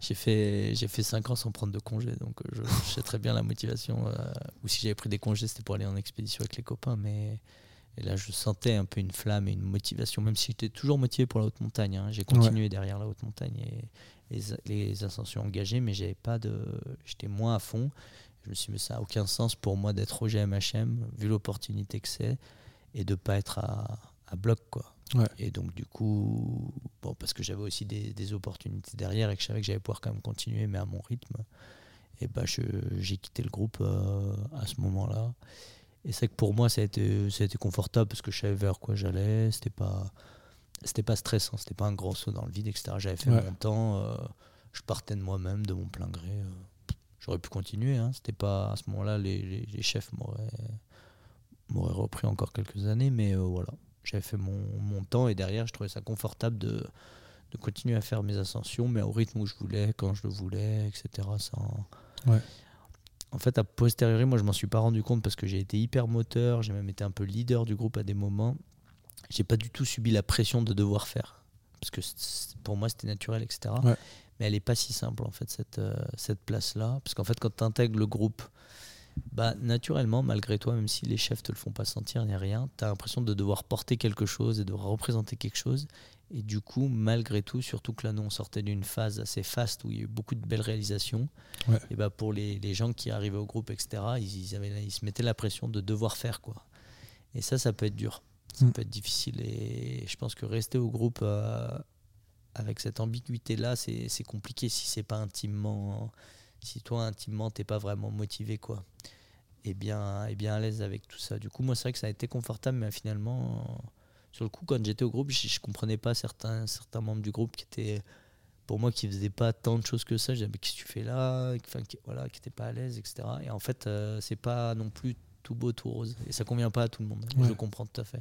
J'ai fait, fait 5 ans sans prendre de congés, donc euh, je, je sais très bien la motivation. euh, ou si j'avais pris des congés, c'était pour aller en expédition avec les copains, mais. Et là, je sentais un peu une flamme et une motivation, même si j'étais toujours motivé pour la haute montagne. hein. J'ai continué derrière la haute montagne et les, les ascensions engagées, mais j'avais pas de, j'étais moins à fond. Je me suis dit, mais ça n'a aucun sens pour moi d'être au GMHM, vu l'opportunité que c'est, et de pas être à, à bloc. Quoi. Ouais. Et donc, du coup, bon, parce que j'avais aussi des, des opportunités derrière et que je savais que j'allais pouvoir quand même continuer, mais à mon rythme, et bah, j'ai quitté le groupe euh, à ce moment-là. Et c'est que pour moi, ça a, été, ça a été confortable parce que je savais vers quoi j'allais. C'était pas, c'était pas stressant, c'était pas un gros saut dans le vide, etc. J'avais fait Ouais. mon temps, euh, je partais de moi-même, de mon plein gré. euh. J'aurais pu continuer. Hein. C'était pas à ce moment-là, les, les- les chefs m'auraient, repris encore quelques années, mais euh, voilà, j'avais fait mon, mon temps et derrière, je trouvais ça confortable de, de continuer à faire mes ascensions, mais au rythme où je voulais, quand je le voulais, etc. Sans... Ouais. En fait, à posteriori, moi, je m'en suis pas rendu compte parce que j'ai été hyper moteur, j'ai même été un peu leader du groupe à des moments. J'ai pas du tout subi la pression de devoir faire. Parce que pour moi, c'était naturel, etc. Ouais. Mais elle est pas si simple, en fait, cette, euh, cette place-là. Parce qu'en fait, quand tu intègres le groupe, bah, naturellement, malgré toi, même si les chefs te le font pas sentir ni rien, tu as l'impression de devoir porter quelque chose et de représenter quelque chose. Et du coup, malgré tout, surtout que là, nous, on sortait d'une phase assez faste où il y a eu beaucoup de belles réalisations. Ouais. Et bah, pour les, les gens qui arrivaient au groupe, etc., ils, ils avaient, ils se mettaient la pression de devoir faire. quoi. Et ça, ça peut être dur. Ça Mm. peut être difficile. Et je pense que rester au groupe euh, avec cette ambiguïté-là, c'est c'est compliqué si c'est pas intimement. Si toi, intimement, t'es pas vraiment motivé, quoi. Et bien, et bien à l'aise avec tout ça. Du coup, moi, c'est vrai que ça a été confortable, mais finalement, sur le coup, quand j'étais au groupe, je, je comprenais pas certains, certains membres du groupe qui étaient, pour moi, qui faisaient pas tant de choses que ça. Je disais, mais qu'est-ce que tu fais là? Enfin, qui, voilà, qui étaient pas à l'aise, etc. Et en fait, euh, c'est pas non plus tout beau, tout rose. Et ça convient pas à tout le monde. Ouais. Je comprends tout à fait.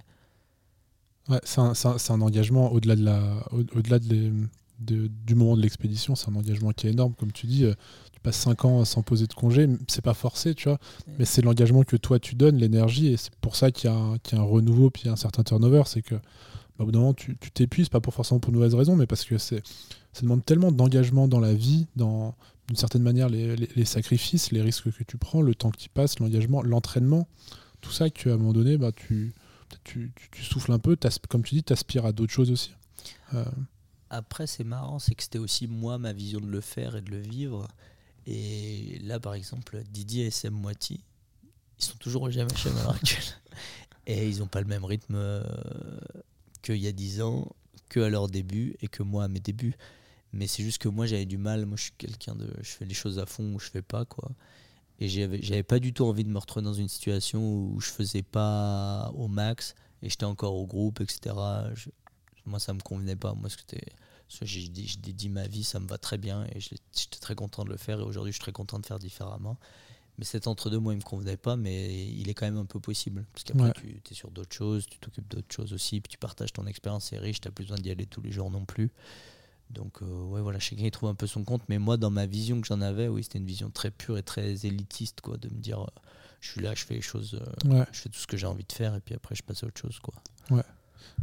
Ouais, c'est un, engagement au-delà de la, au- au-delà de les- de- du moment de l'expédition, c'est un engagement qui est énorme. Comme tu dis, euh, tu passes 5 ans sans poser de congé, c'est pas forcé, tu vois, mais c'est l'engagement que toi tu donnes, l'énergie, et c'est pour ça qu'il y, a un- qu'il y a un renouveau, puis un certain turnover. C'est que, bah, au bout d'un moment, tu tu t'épuises, pas pour forcément pour de mauvaises raisons, mais parce que c'est, ça demande tellement d'engagement dans la vie, dans d'une certaine manière les, les- les sacrifices, les risques que tu prends, le temps que tu passes, l'engagement, l'entraînement, tout ça qu'à un moment donné, bah, tu, tu, tu- tu souffles un peu, comme tu dis, tu aspires à d'autres choses aussi. Euh, Après, c'est marrant, c'est que c'était aussi moi ma vision de le faire et de le vivre. Et là, par exemple, Didier et Sam Moiti, ils sont toujours au GMHM à l'heure actuelle. Et ils n'ont pas le même rythme euh, qu'il y a 10 ans, que à leur début et que moi à mes débuts. Mais c'est juste que moi j'avais du mal. Moi je suis quelqu'un de. Je fais les choses à fond ou je fais pas quoi. Et j'avais pas du tout envie de me retrouver dans une situation où je faisais pas au max et j'étais encore au groupe, etc. Je- moi ça me convenait pas. Moi c'était. J'ai dédie ma vie, ça me va très bien et j'étais très content de le faire et aujourd'hui je suis très content de faire différemment. Mais cet entre-deux, moi, il me convenait pas, mais il est quand même un peu possible. Parce qu'après, Ouais. tu es sur d'autres choses, tu t'occupes d'autres choses aussi, puis tu partages ton expérience, c'est riche, tu plus besoin d'y aller tous les jours non plus. Donc, euh, ouais, voilà, chacun y trouve un peu son compte. Mais moi, dans ma vision que j'en avais, oui, c'était une vision très pure et très élitiste, quoi, de me dire, euh, je suis là, je fais les choses, euh, ouais. je fais tout ce que j'ai envie de faire, et puis après, je passe à autre chose, quoi.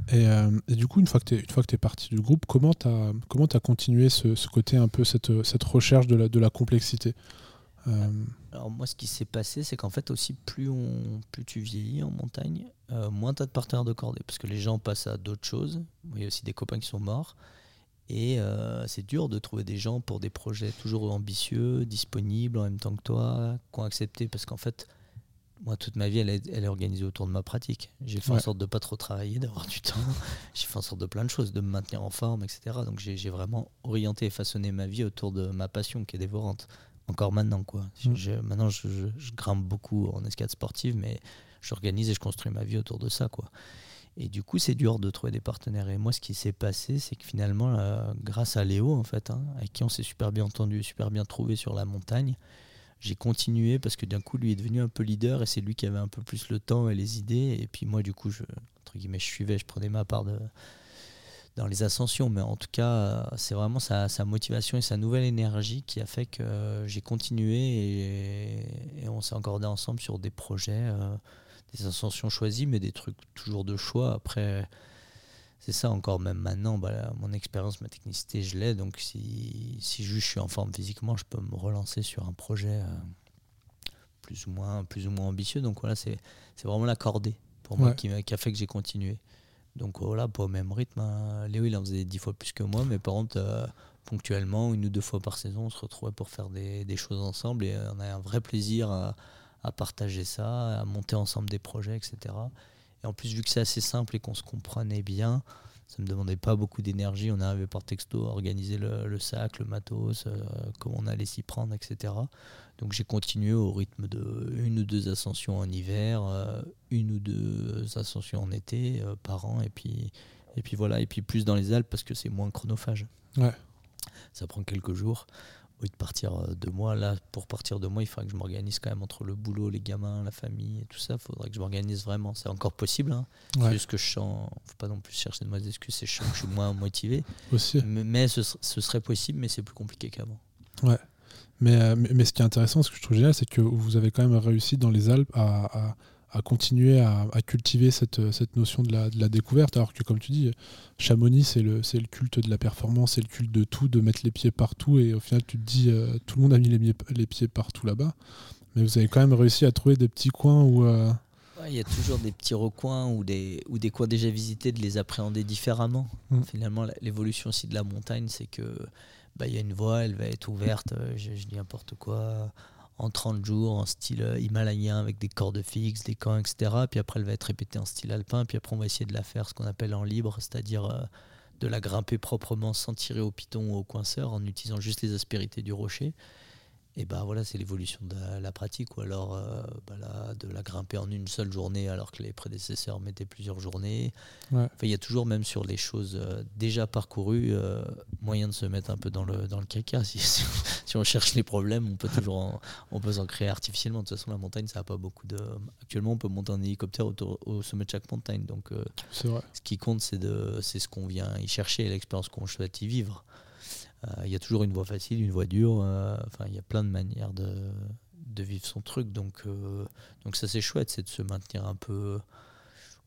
Et, euh, et du coup, une fois que tu es, parti du groupe, comment tu as, comment as continué ce, ce côté un peu, cette, cette recherche de la, de la complexité? Alors moi, ce qui s'est passé, c'est qu'en fait aussi, plus, on, plus tu vieillis en montagne, moins tu as de partenaires de cordée, parce que les gens passent à d'autres choses. Il y a aussi des copains qui sont morts. Et euh, c'est dur de trouver des gens pour des projets toujours ambitieux, disponibles en même temps que toi, qui ont accepté, parce qu'en fait, moi, toute ma vie, elle est, elle est organisée autour de ma pratique. J'ai fait en sorte de pas trop travailler, d'avoir du temps. J'ai fait en sorte de plein de choses, de me maintenir en forme, etc. Donc j'ai vraiment orienté et façonné ma vie autour de ma passion qui est dévorante. Encore maintenant, quoi. Mm. Je- maintenant, je, je- je grimpe beaucoup en escalade sportive, mais j'organise et je construis ma vie autour de ça, quoi. Et du coup, c'est dur de trouver des partenaires. Et moi, ce qui s'est passé, c'est que finalement, euh, grâce à Léo, en fait, hein, avec qui on s'est super bien entendu super bien trouvé sur la montagne, j'ai continué parce que d'un coup, lui est devenu un peu leader et c'est lui qui avait un peu plus le temps et les idées. Et puis moi, du coup, je, entre guillemets, je suivais, je prenais ma part dans les ascensions, mais en tout cas, c'est vraiment sa, motivation et sa nouvelle énergie qui a fait que j'ai continué et, on s'est encordé ensemble sur des projets, des ascensions choisies, mais des trucs toujours de choix. Après, c'est ça encore, même maintenant, bah, mon expérience, ma technicité, je l'ai. Donc si, si juste je suis en forme physiquement, je peux me relancer sur un projet plus, ou moins, plus ou moins ambitieux. Donc voilà, c'est vraiment la cordée pour moi qui, qui, a fait que j'ai continué. Donc voilà, pas au même rythme. Hein. Léo, il en faisait dix fois plus que moi, mais par contre, euh, ponctuellement, une ou deux fois par saison, on se retrouvait pour faire des, des choses ensemble et on a un vrai plaisir à, à, partager ça, à monter ensemble des projets, etc. Et en plus, vu que c'est assez simple et qu'on se comprenait bien, ça me demandait pas beaucoup d'énergie. On arrivait par texto à organiser le, sac, le matos, euh, comment on allait s'y prendre, etc. Donc j'ai continué au rythme de une ou deux ascensions en hiver, euh, une ou deux ascensions en été euh, par an, et puis, et puis voilà, et puis plus dans les Alpes parce que c'est moins chronophage. Ouais. Ça prend quelques jours oui, de partir euh, de moi. Là, pour partir de moi, il faudrait que je m'organise quand même entre le boulot, les gamins, la famille et tout ça. Il faudrait que je m'organise vraiment. C'est encore possible. Hein. C'est juste que je sens. faut pas non plus chercher de mauvaises excuses. C'est je, je suis moins motivé. Aussi. Mais, ce, serait possible, mais c'est plus compliqué qu'avant. Ouais. Mais, mais, mais, ce qui est intéressant, ce que je trouve génial, c'est que vous avez quand même réussi dans les Alpes à à continuer à, cultiver cette, cette notion de la, de la, découverte. Alors que, comme tu dis, Chamonix, c'est le, le culte de la performance, c'est le culte de tout, de mettre les pieds partout. Et au final, tu te dis, euh, tout le monde a mis les, les pieds partout là-bas. Mais vous avez quand même réussi à trouver des petits coins où. Euh, il y a toujours des petits recoins ou des, ou des coins déjà visités, de les appréhender différemment. Mm. Finalement, l'évolution aussi de la montagne, c'est que bah, il y a une voie, elle va être ouverte, euh, je, je dis n'importe quoi, en 30 jours en style euh, himalayen avec des cordes fixes, des camps, etc. Puis après, elle va être répétée en style alpin. Puis après, on va essayer de la faire ce qu'on appelle en libre, c'est-à-dire euh, de la grimper proprement sans tirer au piton ou au coinceur en utilisant juste les aspérités du rocher et ben voilà, c'est l'évolution de la, pratique, ou alors euh, bah de la grimper en une seule journée alors que les prédécesseurs mettaient plusieurs journées. il y a toujours, même sur les choses euh, déjà parcourues, euh, moyen de se mettre un peu dans le, dans le caca. Si, si, on cherche les problèmes, on peut toujours on peut s'en créer artificiellement. De toute façon, la montagne, ça n'a pas beaucoup de. Actuellement, on peut monter en hélicoptère au sommet de chaque montagne. Donc, ce qui compte, c'est ce qu'on vient y chercher, l'expérience qu'on souhaite y vivre. Euh, il y a toujours une voie facile, une voie dure. Euh, enfin, il y a plein de manières de, vivre son truc. Donc, euh, donc ça, c'est chouette, c'est de se maintenir un peu.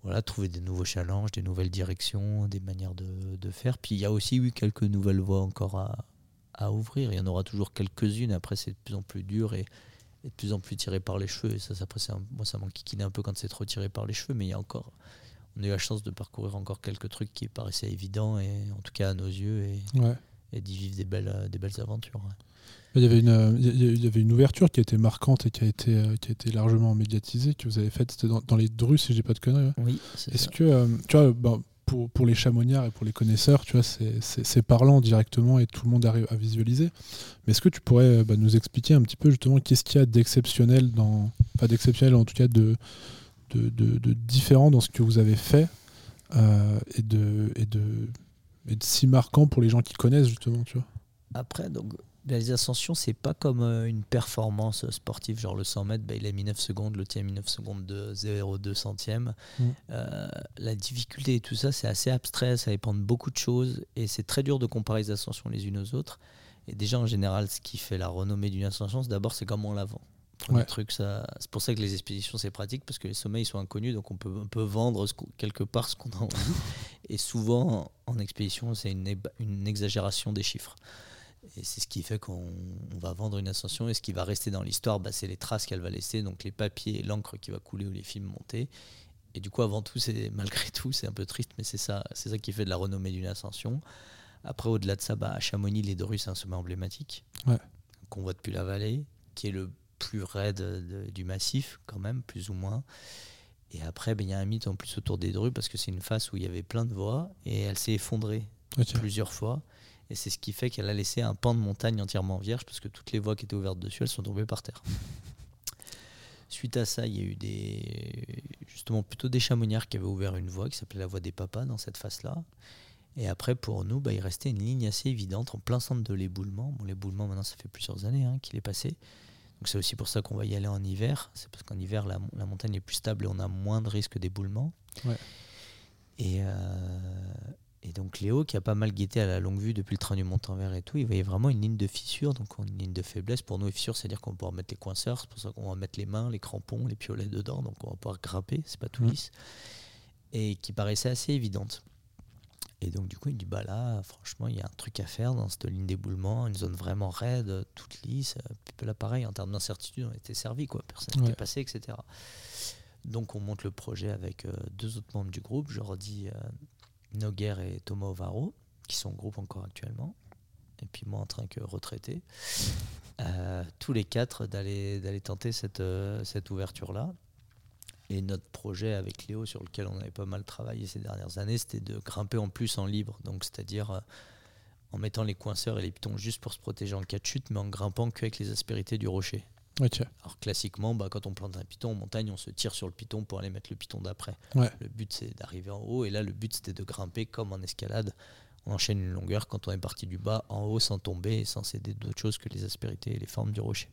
Voilà, trouver des nouveaux challenges, des nouvelles directions, des manières de, faire. Puis il y a aussi eu quelques nouvelles voies encore à, ouvrir. Il y en aura toujours quelques-unes. Après, c'est de plus en plus dur et, de plus en plus tiré par les cheveux. Et ça, ça après, moi, ça m'enquiquine un peu quand c'est trop tiré par les cheveux. Mais il y a encore, on a eu la chance de parcourir encore quelques trucs qui paraissaient évidents et en tout cas à nos yeux. Et, ouais et d'y vivre des belles, euh, des belles aventures. Il y, avait une, il y avait une ouverture qui a été marquante et qui a été, euh, qui a été largement médiatisée, que vous avez faite, c'était dans, les Drus, si j'ai pas de conneries. Oui, Est-ce que, euh, tu vois, ben, pour, pour, les chamoniards et pour les connaisseurs, tu vois, c'est parlant directement et tout le monde arrive à visualiser. Mais est-ce que tu pourrais bah, nous expliquer un petit peu justement qu'est-ce qu'il y a d'exceptionnel dans, pas d'exceptionnel en tout cas de, de, de, différent dans ce que vous avez fait et de, et de mais si marquant pour les gens qui connaissent justement, tu vois. Après, donc les ascensions, c'est pas comme euh, une performance sportive, genre le 100 mètres, bah, il a mis 9 secondes, le tien a mis 9 secondes de 0,2 centième. Mm. Euh, la difficulté et tout ça, c'est assez abstrait, ça dépend de beaucoup de choses et c'est très dur de comparer les ascensions les unes aux autres. Et déjà, en général, ce qui fait la renommée d'une ascension, d'abord, c'est comment on la vend. C'est pour ça que les expéditions, c'est pratique, parce que les sommets, ils sont inconnus, donc on peut, on peut vendre quelque part ce qu'on a envie. Et souvent, en expédition, c'est une, une, exagération des chiffres. Et c'est ce qui fait qu'on va vendre une ascension, et ce qui va rester dans l'histoire, bah, c'est les traces qu'elle va laisser, donc les papiers, l'encre qui va couler ou les films montés. Et du coup, avant tout, c'est malgré tout, c'est un peu triste, mais c'est ça, c'est ça qui fait de la renommée d'une ascension. Après, au-delà de ça, bah, à Chamonix, les Dorus, c'est un sommet emblématique qu'on voit depuis la vallée, qui est le plus raide du massif, quand même, plus ou moins. Et après, ben, il y a un mythe en plus autour des Drus parce que c'est une face où il y avait plein de voies et elle s'est effondrée plusieurs fois. Et c'est ce qui fait qu'elle a laissé un pan de montagne entièrement vierge parce que toutes les voies qui étaient ouvertes dessus, elles sont tombées par terre. Suite à ça, il y a eu des justement plutôt des chamoniards qui avaient ouvert une voie qui s'appelait la voie des papas dans cette face-là. Et après, pour nous, bah, il restait une ligne assez évidente en plein centre de l'éboulement. Bon, l'éboulement, maintenant, ça fait plusieurs années hein, qu'il est passé c'est aussi pour ça qu'on va y aller en hiver. C'est parce qu'en hiver, la, montagne est plus stable et on a moins de risque d'éboulement. Ouais. Et, euh, Et donc Léo, qui a pas mal guetté à la longue vue depuis le train du Mont-en-Vert et tout, il voyait vraiment une ligne de fissure, donc une ligne de faiblesse. Pour nous, les fissures, c'est-à-dire qu'on va pouvoir mettre les coinceurs, c'est pour ça qu'on va mettre les mains, les crampons, les piolets dedans, donc on va pouvoir grapper, c'est pas tout Mhm. lisse. Et qui paraissait assez évidente. Et donc du coup, il dit, bah là, franchement, il y a un truc à faire dans cette ligne d'éboulement, une zone vraiment raide, toute lisse. Puis là, pareil, en termes d'incertitude, on était servi, quoi. Personne n'était Ouais. passé, etc. Donc on monte le projet avec euh, deux autres membres du groupe, Jordi euh, Noguer et Thomas Ovaro, qui sont au groupe encore actuellement. Et puis moi en train que retraité. Euh, tous les quatre d'aller d'aller tenter cette, euh, cette ouverture-là. Et notre projet avec Léo, sur lequel on avait pas mal travaillé ces dernières années, c'était de grimper en plus en libre. Donc c'est-à-dire euh, en mettant les coinceurs et les pitons juste pour se protéger en cas de chute, mais en grimpant qu'avec les aspérités du rocher. Alors classiquement, bah, quand on plante un piton en montagne, on se tire sur le piton pour aller mettre le piton d'après. Ouais. Le but c'est d'arriver en haut et là le but c'était de grimper comme en escalade. On enchaîne une longueur quand on est parti du bas en haut sans tomber et sans céder d'autre chose que les aspérités et les formes du rocher.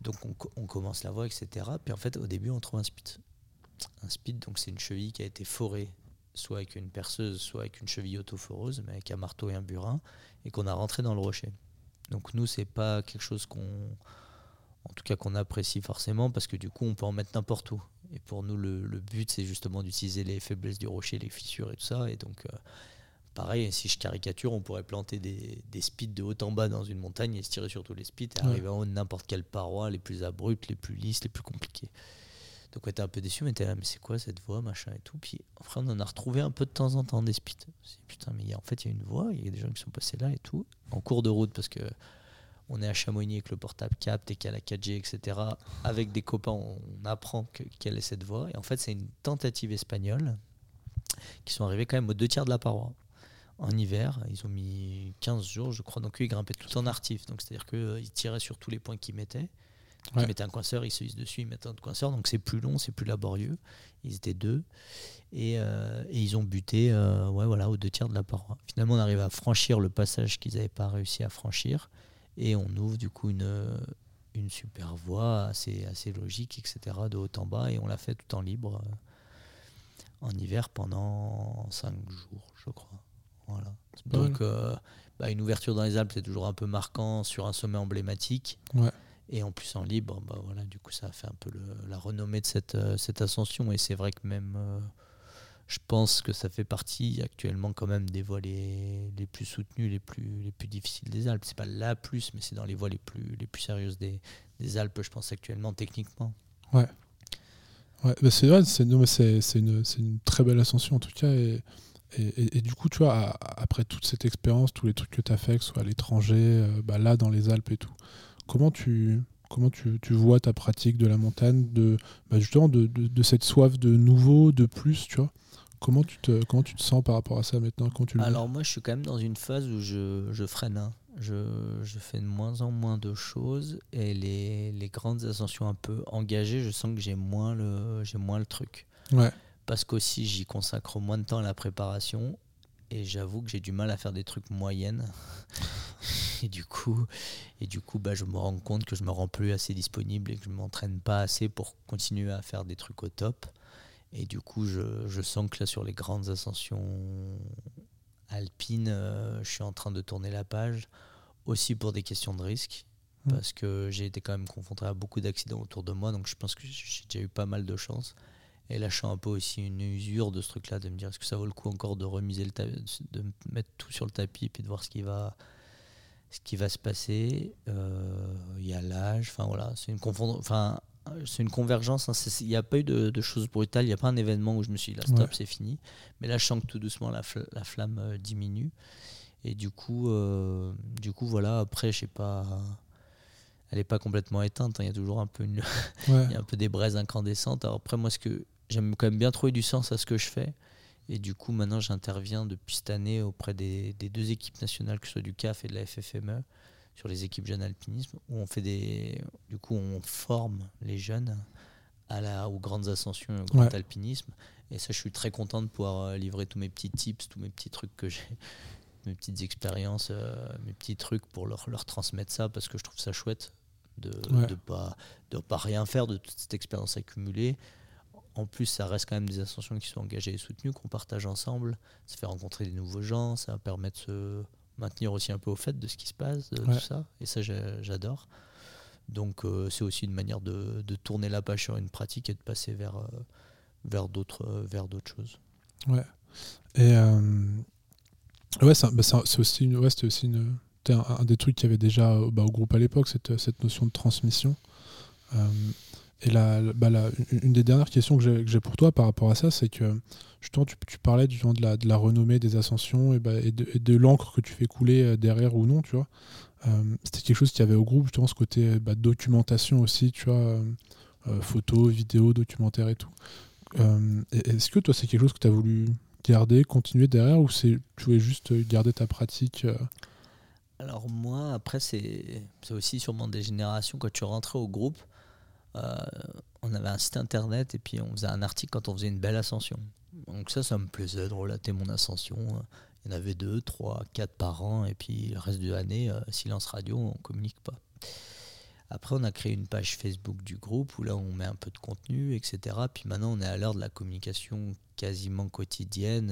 Donc on, co- on commence la voie, etc. Puis en fait au début on trouve un speed. Un speed donc c'est une cheville qui a été forée soit avec une perceuse, soit avec une cheville autoforeuse, mais avec un marteau et un burin, et qu'on a rentré dans le rocher. Donc nous c'est pas quelque chose qu'on en tout cas qu'on apprécie forcément parce que du coup on peut en mettre n'importe où. Et pour nous le, le but c'est justement d'utiliser les faiblesses du rocher, les fissures et tout ça. Et donc euh, pareil, si je caricature, on pourrait planter des, des speeds de haut en bas dans une montagne et se tirer sur tous les speeds et Ouais. arriver en haut de n'importe quelle paroi, les plus abruptes, les plus lisses, les plus compliquées. Donc on était un peu déçus, mais on était là, mais c'est quoi cette voie, machin et tout. Puis après on en a retrouvé un peu de temps en temps des dit, putain, mais il y a- en fait il y a une voie, il y a des gens qui sont passés là et tout, en cours de route parce que on est à Chamonix avec le portable capte et qu'il y a la 4G, etc. Avec des copains, on apprend que- quelle est cette voie. Et en fait, c'est une tentative espagnole qui sont arrivés quand même aux deux tiers de la paroi. En hiver, ils ont mis 15 jours, je crois. Donc, eux, ils grimpaient tout en artif. Donc, c'est-à-dire qu'ils tiraient sur tous les points qu'ils mettaient. Ouais. Ils mettaient un coinceur, ils se hissent dessus, ils mettent un autre coinceur. Donc, c'est plus long, c'est plus laborieux. Ils étaient deux. Et, euh, et ils ont buté euh, ouais, voilà, aux deux tiers de la paroi. Finalement, on arrive à franchir le passage qu'ils n'avaient pas réussi à franchir. Et on ouvre du coup une, une super voie assez, assez logique, etc., de haut en bas. Et on l'a fait tout en libre euh, en hiver pendant 5 jours, je crois. Voilà. pas Donc, euh, bah, une ouverture dans les Alpes, c'est toujours un peu marquant sur un sommet emblématique. Ouais. Et en plus en libre, bah, voilà, du coup, ça a fait un peu le- la renommée de cette, euh, cette ascension. Et c'est vrai que même, euh, je pense que ça fait partie actuellement quand même des voies les, les plus soutenues, les plus, les plus difficiles des Alpes. C'est pas la plus, mais c'est dans les voies les plus, les plus sérieuses des, des Alpes, je pense, actuellement, techniquement. Ouais, bah c'est vrai, c'est une, une très belle ascension en tout cas. Et, et, et- et du coup, tu vois, après toute cette expérience, tous les trucs que tu as fait, que ce soit à l'étranger, euh, bah, là dans les Alpes et tout, comment tu, comment tu, tu vois ta pratique de la montagne, de, bah, justement de, de, de cette soif de nouveau, de plus, tu vois? Comment tu, te, comment tu te sens par rapport à ça maintenant quand tu Alors moi, je suis quand même dans une phase où je, je freine. hein. Je, je fais de moins en moins de choses et les, les grandes ascensions un peu engagées, je sens que j'ai moins le, j'ai moins le truc. Ouais, Parce qu'aussi, j'y consacre moins de temps à la préparation et j'avoue que j'ai du mal à faire des trucs moyennes. et du coup, et du coup bah, je me rends compte que je me rends plus assez disponible et que je m'entraîne pas assez pour continuer à faire des trucs au top. Et du coup, je, je sens que là, sur les grandes ascensions alpines, euh, je suis en train de tourner la page, aussi pour des questions de risque, Mm. parce que j'ai été quand même confronté à beaucoup d'accidents autour de moi, donc je pense que j'ai déjà eu pas mal de chance. Et là, je sens un peu aussi une usure de ce truc-là, de me dire est-ce que ça vaut le coup encore de remiser le ta- de mettre tout sur le tapis et puis de voir ce qui va, ce qui va se passer. Euh, Il y a l'âge, enfin voilà, c'est une enfin c'est une convergence. hein, Il n'y a pas eu de, de choses brutales, il n'y a pas un événement où je me suis dit là stop, Ouais. c'est fini. Mais là, je sens que tout doucement la, fl- la flamme euh, diminue. Et du coup, euh, du coup, voilà. Après, je sais pas. Elle n'est pas complètement éteinte. hein, Il y a toujours un peu une, ouais, il y a un peu des braises incandescentes. Alors après, moi, ce que j'aime quand même bien trouver du sens à ce que je fais. Et du coup, maintenant, j'interviens depuis cette année auprès des, des deux équipes nationales, que ce soit du CAF et de la FFME, sur les équipes jeunes alpinisme, où on fait des, du coup, on forme les jeunes à la, aux grandes ascensions et au grand Ouais. alpinisme. Et ça, je suis très content de pouvoir euh, livrer tous mes petits tips, tous mes petits trucs que j'ai, mes petites expériences, euh, mes petits trucs pour leur, leur transmettre ça, parce que je trouve ça chouette de Ouais. de pas de pas rien faire de toute cette expérience accumulée en plus, ça reste quand même des ascensions qui sont engagées et soutenues, qu'on partage ensemble. Ça fait rencontrer des nouveaux gens, ça permet de se maintenir aussi un peu au fait de ce qui se passe, de tout ça. Et ça, j'adore. Donc, euh, c'est aussi une manière de, tourner la page sur une pratique et de passer vers, euh, vers d'autres vers d'autres choses. Ouais. Et ouais, bah, c'est aussi une, ouais, aussi une, un, des trucs qu'il y avait déjà bah, au groupe à l'époque, cette, cette notion de transmission. Et la, bah une des dernières questions que j'ai pour toi par rapport à ça, c'est que justement, tu, tu parlais du, de, la, de la renommée des ascensions et, bah, de, l'encre que tu fais couler euh, derrière ou non, tu vois. Euh, c'était quelque chose qui avait au groupe, justement, ce côté bah, documentation aussi, tu vois, euh, photos, vidéos, documentaires et tout. Est-ce que toi, c'est quelque chose que tu as voulu garder, continuer derrière, ou tu voulais juste garder ta pratique Alors moi, après, c'est aussi sûrement des générations, quand tu rentrais au groupe, euh, on avait un site internet et puis on faisait un article quand on faisait une belle ascension. Donc ça, ça me plaisait de relater mon ascension. Il y en avait deux, trois, quatre par an et puis le reste de l'année, euh, silence radio, on communique pas. Après, on a créé une page Facebook du groupe où là, on met un peu de contenu, etc. Puis maintenant, on est à l'heure de la communication quasiment quotidienne.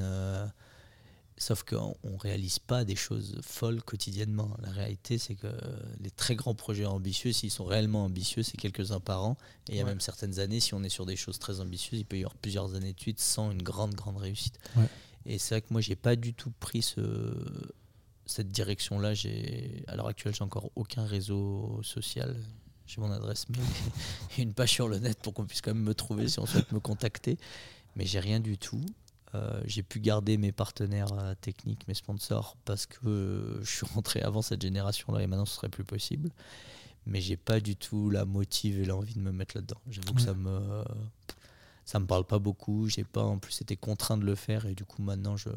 Sauf qu'on ne réalise pas des choses folles quotidiennement. La réalité, c'est que les très grands projets ambitieux, s'ils sont réellement ambitieux, c'est quelques-uns par an. Et il y a même certaines années, si on est sur des choses très ambitieuses, il peut y avoir plusieurs années de suite sans une grande, grande réussite. Et c'est vrai que moi, j'ai pas du tout pris ce, cette direction-là. À l'heure actuelle, j'ai encore aucun réseau social. J'ai mon adresse mail et une page sur le net pour qu'on puisse quand même me trouver si on souhaite me contacter. Mais j'ai rien du tout. Euh, j'ai pu garder mes partenaires euh, techniques, mes sponsors, parce que euh, je suis rentré avant cette génération-là et maintenant ce serait plus possible. Mais j'ai pas du tout la motive et l'envie de me mettre là-dedans. J'avoue que ça me ça me parle pas beaucoup. J'ai pas en plus été contraint de le faire et du coup maintenant je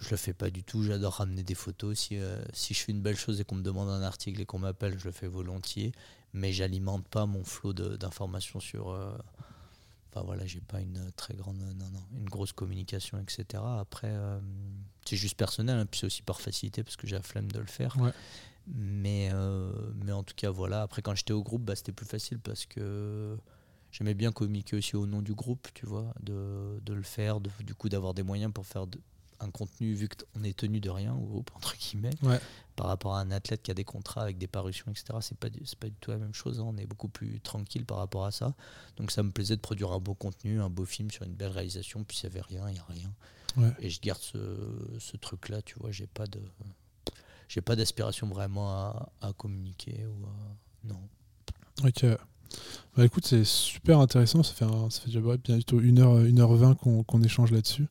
je le fais pas du tout. J'adore ramener des photos. Si, si je fais une belle chose et qu'on me demande un article et qu'on m'appelle, je le fais volontiers. Mais j'alimente pas mon flot d'informations sur Enfin voilà, j'ai pas une très grande, non, non, une grosse communication, etc. Après, euh, c'est juste personnel, hein, puis c'est aussi par facilité parce que j'ai la flemme de le faire. Mais, euh, mais en tout cas, voilà. Après, quand j'étais au groupe, bah, c'était plus facile parce que j'aimais bien communiquer aussi au nom du groupe, tu vois, de, de le faire, de, du coup d'avoir des moyens pour faire de, un contenu, vu qu'on est tenu de rien, ou entre guillemets, par rapport à un athlète qui a des contrats avec des parutions, etc., c'est pas, pas du tout la même chose. Hein. On est beaucoup plus tranquille par rapport à ça. Donc ça me plaisait de produire un beau contenu, un beau film sur une belle réalisation, puis il n'y avait rien, il n'y a rien. Et je garde ce, truc-là, tu vois, j'ai pas de. J'ai pas d'aspiration vraiment à, communiquer ou Non. Ok. Bah écoute, c'est super intéressant. Ça fait, ça fait déjà bientôt 1h, 1h20 qu'on échange là-dessus.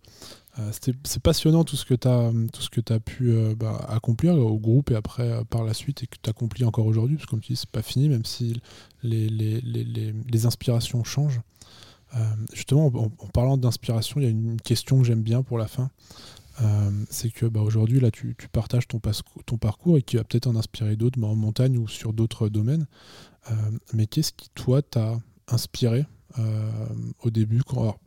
Euh, c'est passionnant tout ce que tu as, tout ce que as pu euh, bah, accomplir au groupe et après euh, par la suite et que tu accomplis encore aujourd'hui, parce que comme tu dis, c'est pas fini, même si les, les, les, les inspirations changent. justement, en, parlant d'inspiration, il y a une question que j'aime bien pour la fin. c'est que bah, aujourd'hui, là, tu, tu, partages ton, ton parcours et qui va peut-être en inspirer d'autres, bah, en montagne ou sur d'autres domaines. mais qu'est-ce qui, toi, t'a inspiré au début,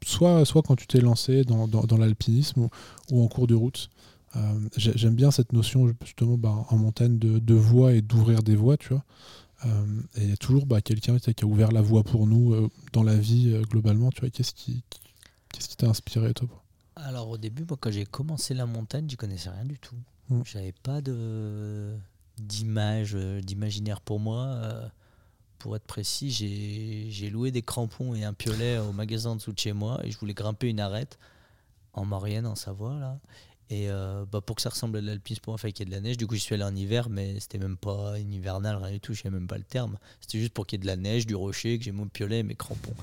soit, soit quand tu t'es lancé dans, dans, l'alpinisme ou, en cours de route. Euh, j'aime bien cette notion justement bah, en montagne de, de voie et d'ouvrir des voies, tu vois. Euh, et il y a toujours bah, quelqu'un qui a ouvert la voie pour nous dans la vie globalement, tu vois. Qu'est-ce qui qu'est-ce qui t'a inspiré toi Alors au début, moi, quand j'ai commencé la montagne, je connaissais rien du tout. Mmh. J'avais pas de d'image, d'imaginaire pour moi pour être précis, j'ai loué des crampons et un piolet au magasin en dessous de chez moi et je voulais grimper une arête en Maurienne, en Savoie. Là. Et euh, bah pour que ça ressemble à l'alpinisme, pour moi, il fallait qu'il y ait de la neige. Du coup, je suis allé en hiver, mais c'était même pas une hivernale, rien du tout, je sais même pas le terme. C'était juste pour qu'il y ait de la neige, du rocher, que j'ai mon piolet et mes crampons.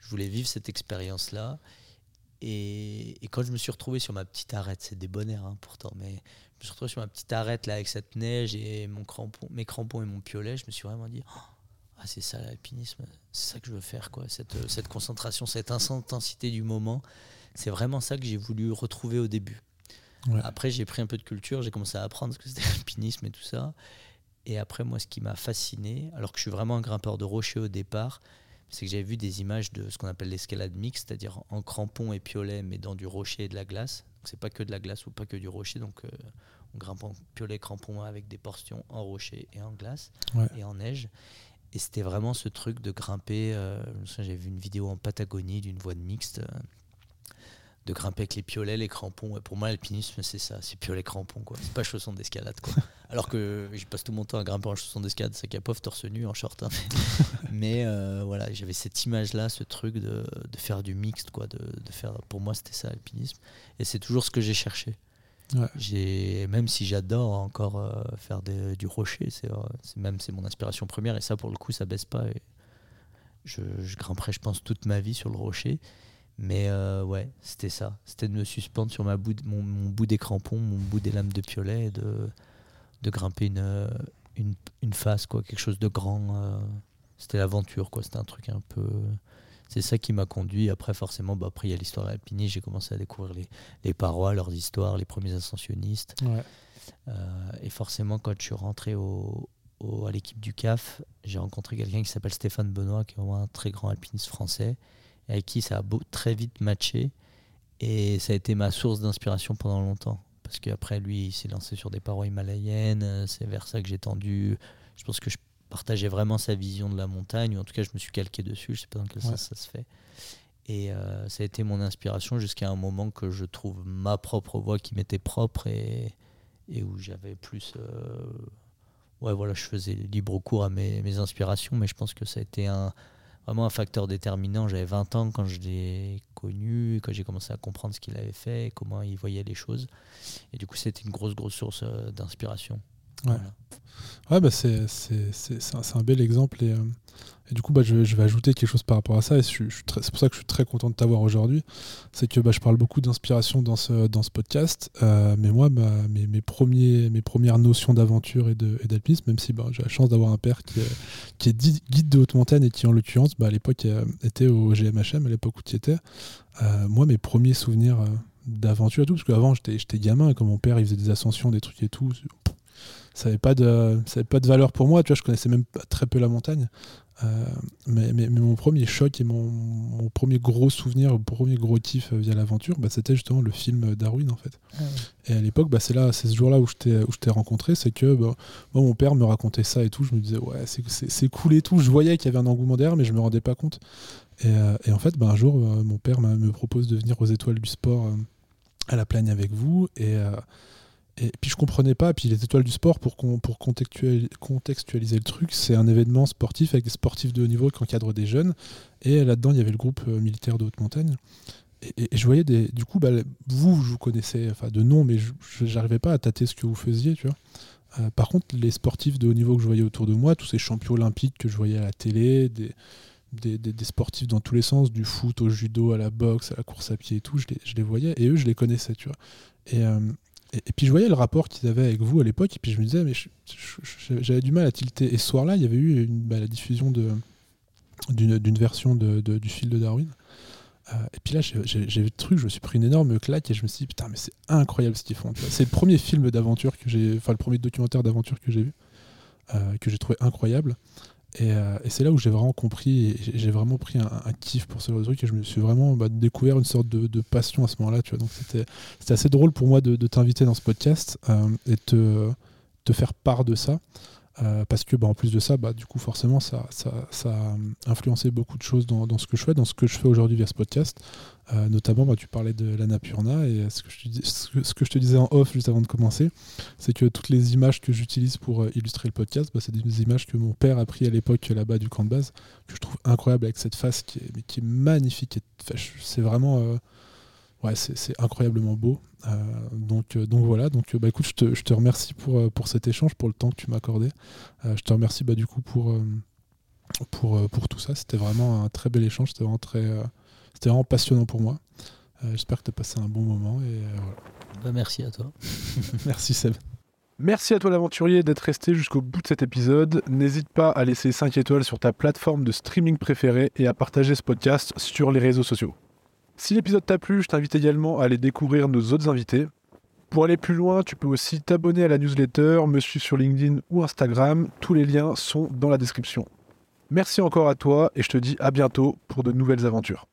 Je voulais vivre cette expérience-là. Et, quand je me suis retrouvé sur ma petite arête, c'est bonheurs hein, pourtant, mais je me suis retrouvé sur ma petite arête là avec cette neige et mon crampon, mes crampons et mon piolet, je me suis vraiment dit, oh, ah, c'est ça l'alpinisme, c'est ça que je veux faire, quoi. Cette, euh, cette concentration, cette intensité du moment, c'est vraiment ça que j'ai voulu retrouver au début. Après, j'ai pris un peu de culture, j'ai commencé à apprendre ce que c'était l'alpinisme et tout ça. Et après, moi, ce qui m'a fasciné, alors que je suis vraiment un grimpeur de rochers au départ, c'est que j'avais vu des images de ce qu'on appelle l'escalade mixte, c'est-à-dire en crampon et piolet, mais dans du rocher et de la glace. C'est pas que de la glace ou pas que du rocher. Donc, euh, on grimpe en piolet, crampon avec des portions en rocher et en glace et en neige. Et c'était vraiment ce truc de grimper. euh, J'avais vu une vidéo en Patagonie d'une voie de mixte. euh, de grimper avec les piolets, les crampons. Ouais, pour moi, l'alpinisme, c'est ça, c'est piolets, crampons. quoi. C'est pas chaussons d'escalade. quoi. Alors que je passe tout mon temps à grimper en chaussons d'escalade, c'est pauvre torse nu, en short. hein. Mais euh, voilà, j'avais cette image-là, ce truc de, de faire du mixte. Quoi, de, de faire, pour moi, c'était ça, l'alpinisme. Et c'est toujours ce que j'ai cherché. Même si j'adore encore euh, faire du rocher, c'est euh, c'est même c'est mon inspiration première et ça pour le coup ça baisse pas. Je, grimperai je pense toute ma vie sur le rocher, mais euh, ouais c'était ça, c'était de me suspendre sur ma bout mon, bout des crampons, mon bout des lames de piolet, et de grimper une une, face quoi, quelque chose de grand. c'était l'aventure quoi, c'était un truc un peu c'est ça qui m'a conduit. Après, forcément, bah, après, il y a l'histoire de l'alpinisme. J'ai commencé à découvrir les, les parois, leurs histoires, les premiers ascensionnistes. Ouais. Euh, et forcément, quand je suis rentré au, au- à l'équipe du CAF, j'ai rencontré quelqu'un qui s'appelle Stéphane Benoît, qui est vraiment un très grand alpiniste français, et avec qui ça a beau- très vite matché. Et ça a été ma source d'inspiration pendant longtemps. Parce qu'après, lui, il s'est lancé sur des parois himalayennes. euh, C'est vers ça que j'ai tendu. Je pense que je partageais vraiment sa vision de la montagne, ou en tout cas, je me suis calqué dessus. Je sais pas dans quel Ouais. sens ça se fait. Et euh, ça a été mon inspiration jusqu'à un moment que je trouve ma propre voix qui m'était propre et, et où j'avais plus. euh, ouais, voilà, je faisais libre cours à mes, mes inspirations, mais je pense que ça a été un, vraiment un facteur déterminant. J'avais 20 ans quand je l'ai connu, quand j'ai commencé à comprendre ce qu'il avait fait comment il voyait les choses. Et du coup, c'était une grosse, grosse source euh, d'inspiration. Ouais. Voilà. Ouais, bah c'est, c'est, c'est, c'est un, un bel exemple. Et, euh, et du coup, bah, je, vais- je vais ajouter quelque chose par rapport à ça. Et je je c'est pour ça que je suis très content de t'avoir aujourd'hui. C'est que bah, je parle beaucoup d'inspiration dans ce, dans ce podcast. Euh, mais moi, bah, mes, mes, premiers, mes premières notions d'aventure et, de, et d'alpinisme, même si bah, j'ai la chance d'avoir un père qui est, qui est guide de haute montagne et qui, en l'occurrence, bah, à l'époque, euh, était au GMHM, à l'époque où tu étais. Euh, moi, mes premiers souvenirs d'aventure et tout, parce qu'avant, j'étais, j'étais gamin, quand mon père il faisait des ascensions, des trucs et tout ça n'avait pas de ça avait pas de valeur pour moi tu vois je connaissais même très peu la montagne. Euh, mais, mais, mais mon premier choc et mon, mon premier gros souvenir mon premier gros kiff euh, via l'aventure bah, c'était justement le film Darwin en fait. Et à l'époque bah, c'est là c'est ce jour là où je t'ai où je t'ai rencontré c'est que bah, moi mon père me racontait ça et tout je me disais ouais c'est, cool et tout. Je voyais qu'il y avait un engouement derrière mais je me rendais pas compte. Et, euh, et en fait bah, un jour mon père me propose de venir aux étoiles du sport euh, à la Plagne avec vous. Et et puis je comprenais pas, puis les étoiles du sport, pour, pour contextuali- contextualiser le truc, c'est un événement sportif avec des sportifs de haut niveau qui encadrent des jeunes. Et là-dedans, il y avait le groupe euh, militaire de haute montagne. Et, et- et je voyais des. Du coup, bah, vous, je vous connaissais enfin, de nom, mais j'arrivais pas à tâter ce que vous faisiez, tu vois. Euh, par contre, les sportifs de haut niveau que je voyais autour de moi, tous ces champions olympiques que je voyais à la télé, des, des, des- des sportifs dans tous les sens, du foot au judo, à la boxe, à la course à pied et tout, je les, je les voyais et eux, je les connaissais, tu vois. Et, euh, et, puis je voyais le rapport qu'ils avaient avec vous à l'époque, et puis je me disais, mais j'avais du mal à tilter. Et ce soir-là, il y avait eu bah, la diffusion d'une version du fil de Darwin. Euh, et puis là, j'ai- vu le truc, je me suis pris une énorme claque et je me suis dit, putain, mais c'est incroyable ce qu'ils font. C'est le premier film d'aventure que j'ai, enfin le premier documentaire d'aventure que j'ai vu, euh, que j'ai trouvé incroyable. Et, euh, et c'est là où j'ai vraiment compris, j'ai vraiment pris un, kiff pour ce truc et je me suis vraiment bah, découvert une sorte de, de passion à ce moment-là. C'était assez drôle pour moi de, de t'inviter dans ce podcast euh, et te, te faire part de ça. Euh, parce que bah, en plus de ça, bah, du coup forcément ça, ça, ça a influencé beaucoup de choses dans, ce que je fais, dans ce que je fais aujourd'hui via ce podcast. Euh, notamment, bah, tu parlais de l'Annapurna et ce que, je te disais en off juste avant de commencer, c'est que toutes les images que j'utilise pour euh, illustrer le podcast, bah, c'est des images que mon père a pris à l'époque là-bas du camp de base, que je trouve incroyable avec cette face qui est, qui est magnifique. C'est vraiment... ouais, c'est incroyablement beau. Euh, donc, euh, donc voilà, donc euh, bah, écoute, je te, je te remercie pour, euh, pour cet échange, pour le temps que tu m'as accordé. Euh, je te remercie bah, du coup pour, euh, pour, euh, pour tout ça. C'était vraiment un très bel échange, c'était vraiment, très, euh, c'était vraiment passionnant pour moi. Euh, J'espère que tu as passé un bon moment et euh, voilà. Bah, merci à toi. Merci Seb. Merci à toi l'aventurier d'être resté jusqu'au bout de cet épisode. N'hésite pas à laisser 5 étoiles sur ta plateforme de streaming préférée et à partager ce podcast sur les réseaux sociaux. Si l'épisode t'a plu, je t'invite également à aller découvrir nos autres invités. Pour aller plus loin, tu peux aussi t'abonner à la newsletter, me suivre sur LinkedIn ou Instagram. Tous les liens sont dans la description. Merci encore à toi et je te dis à bientôt pour de nouvelles aventures.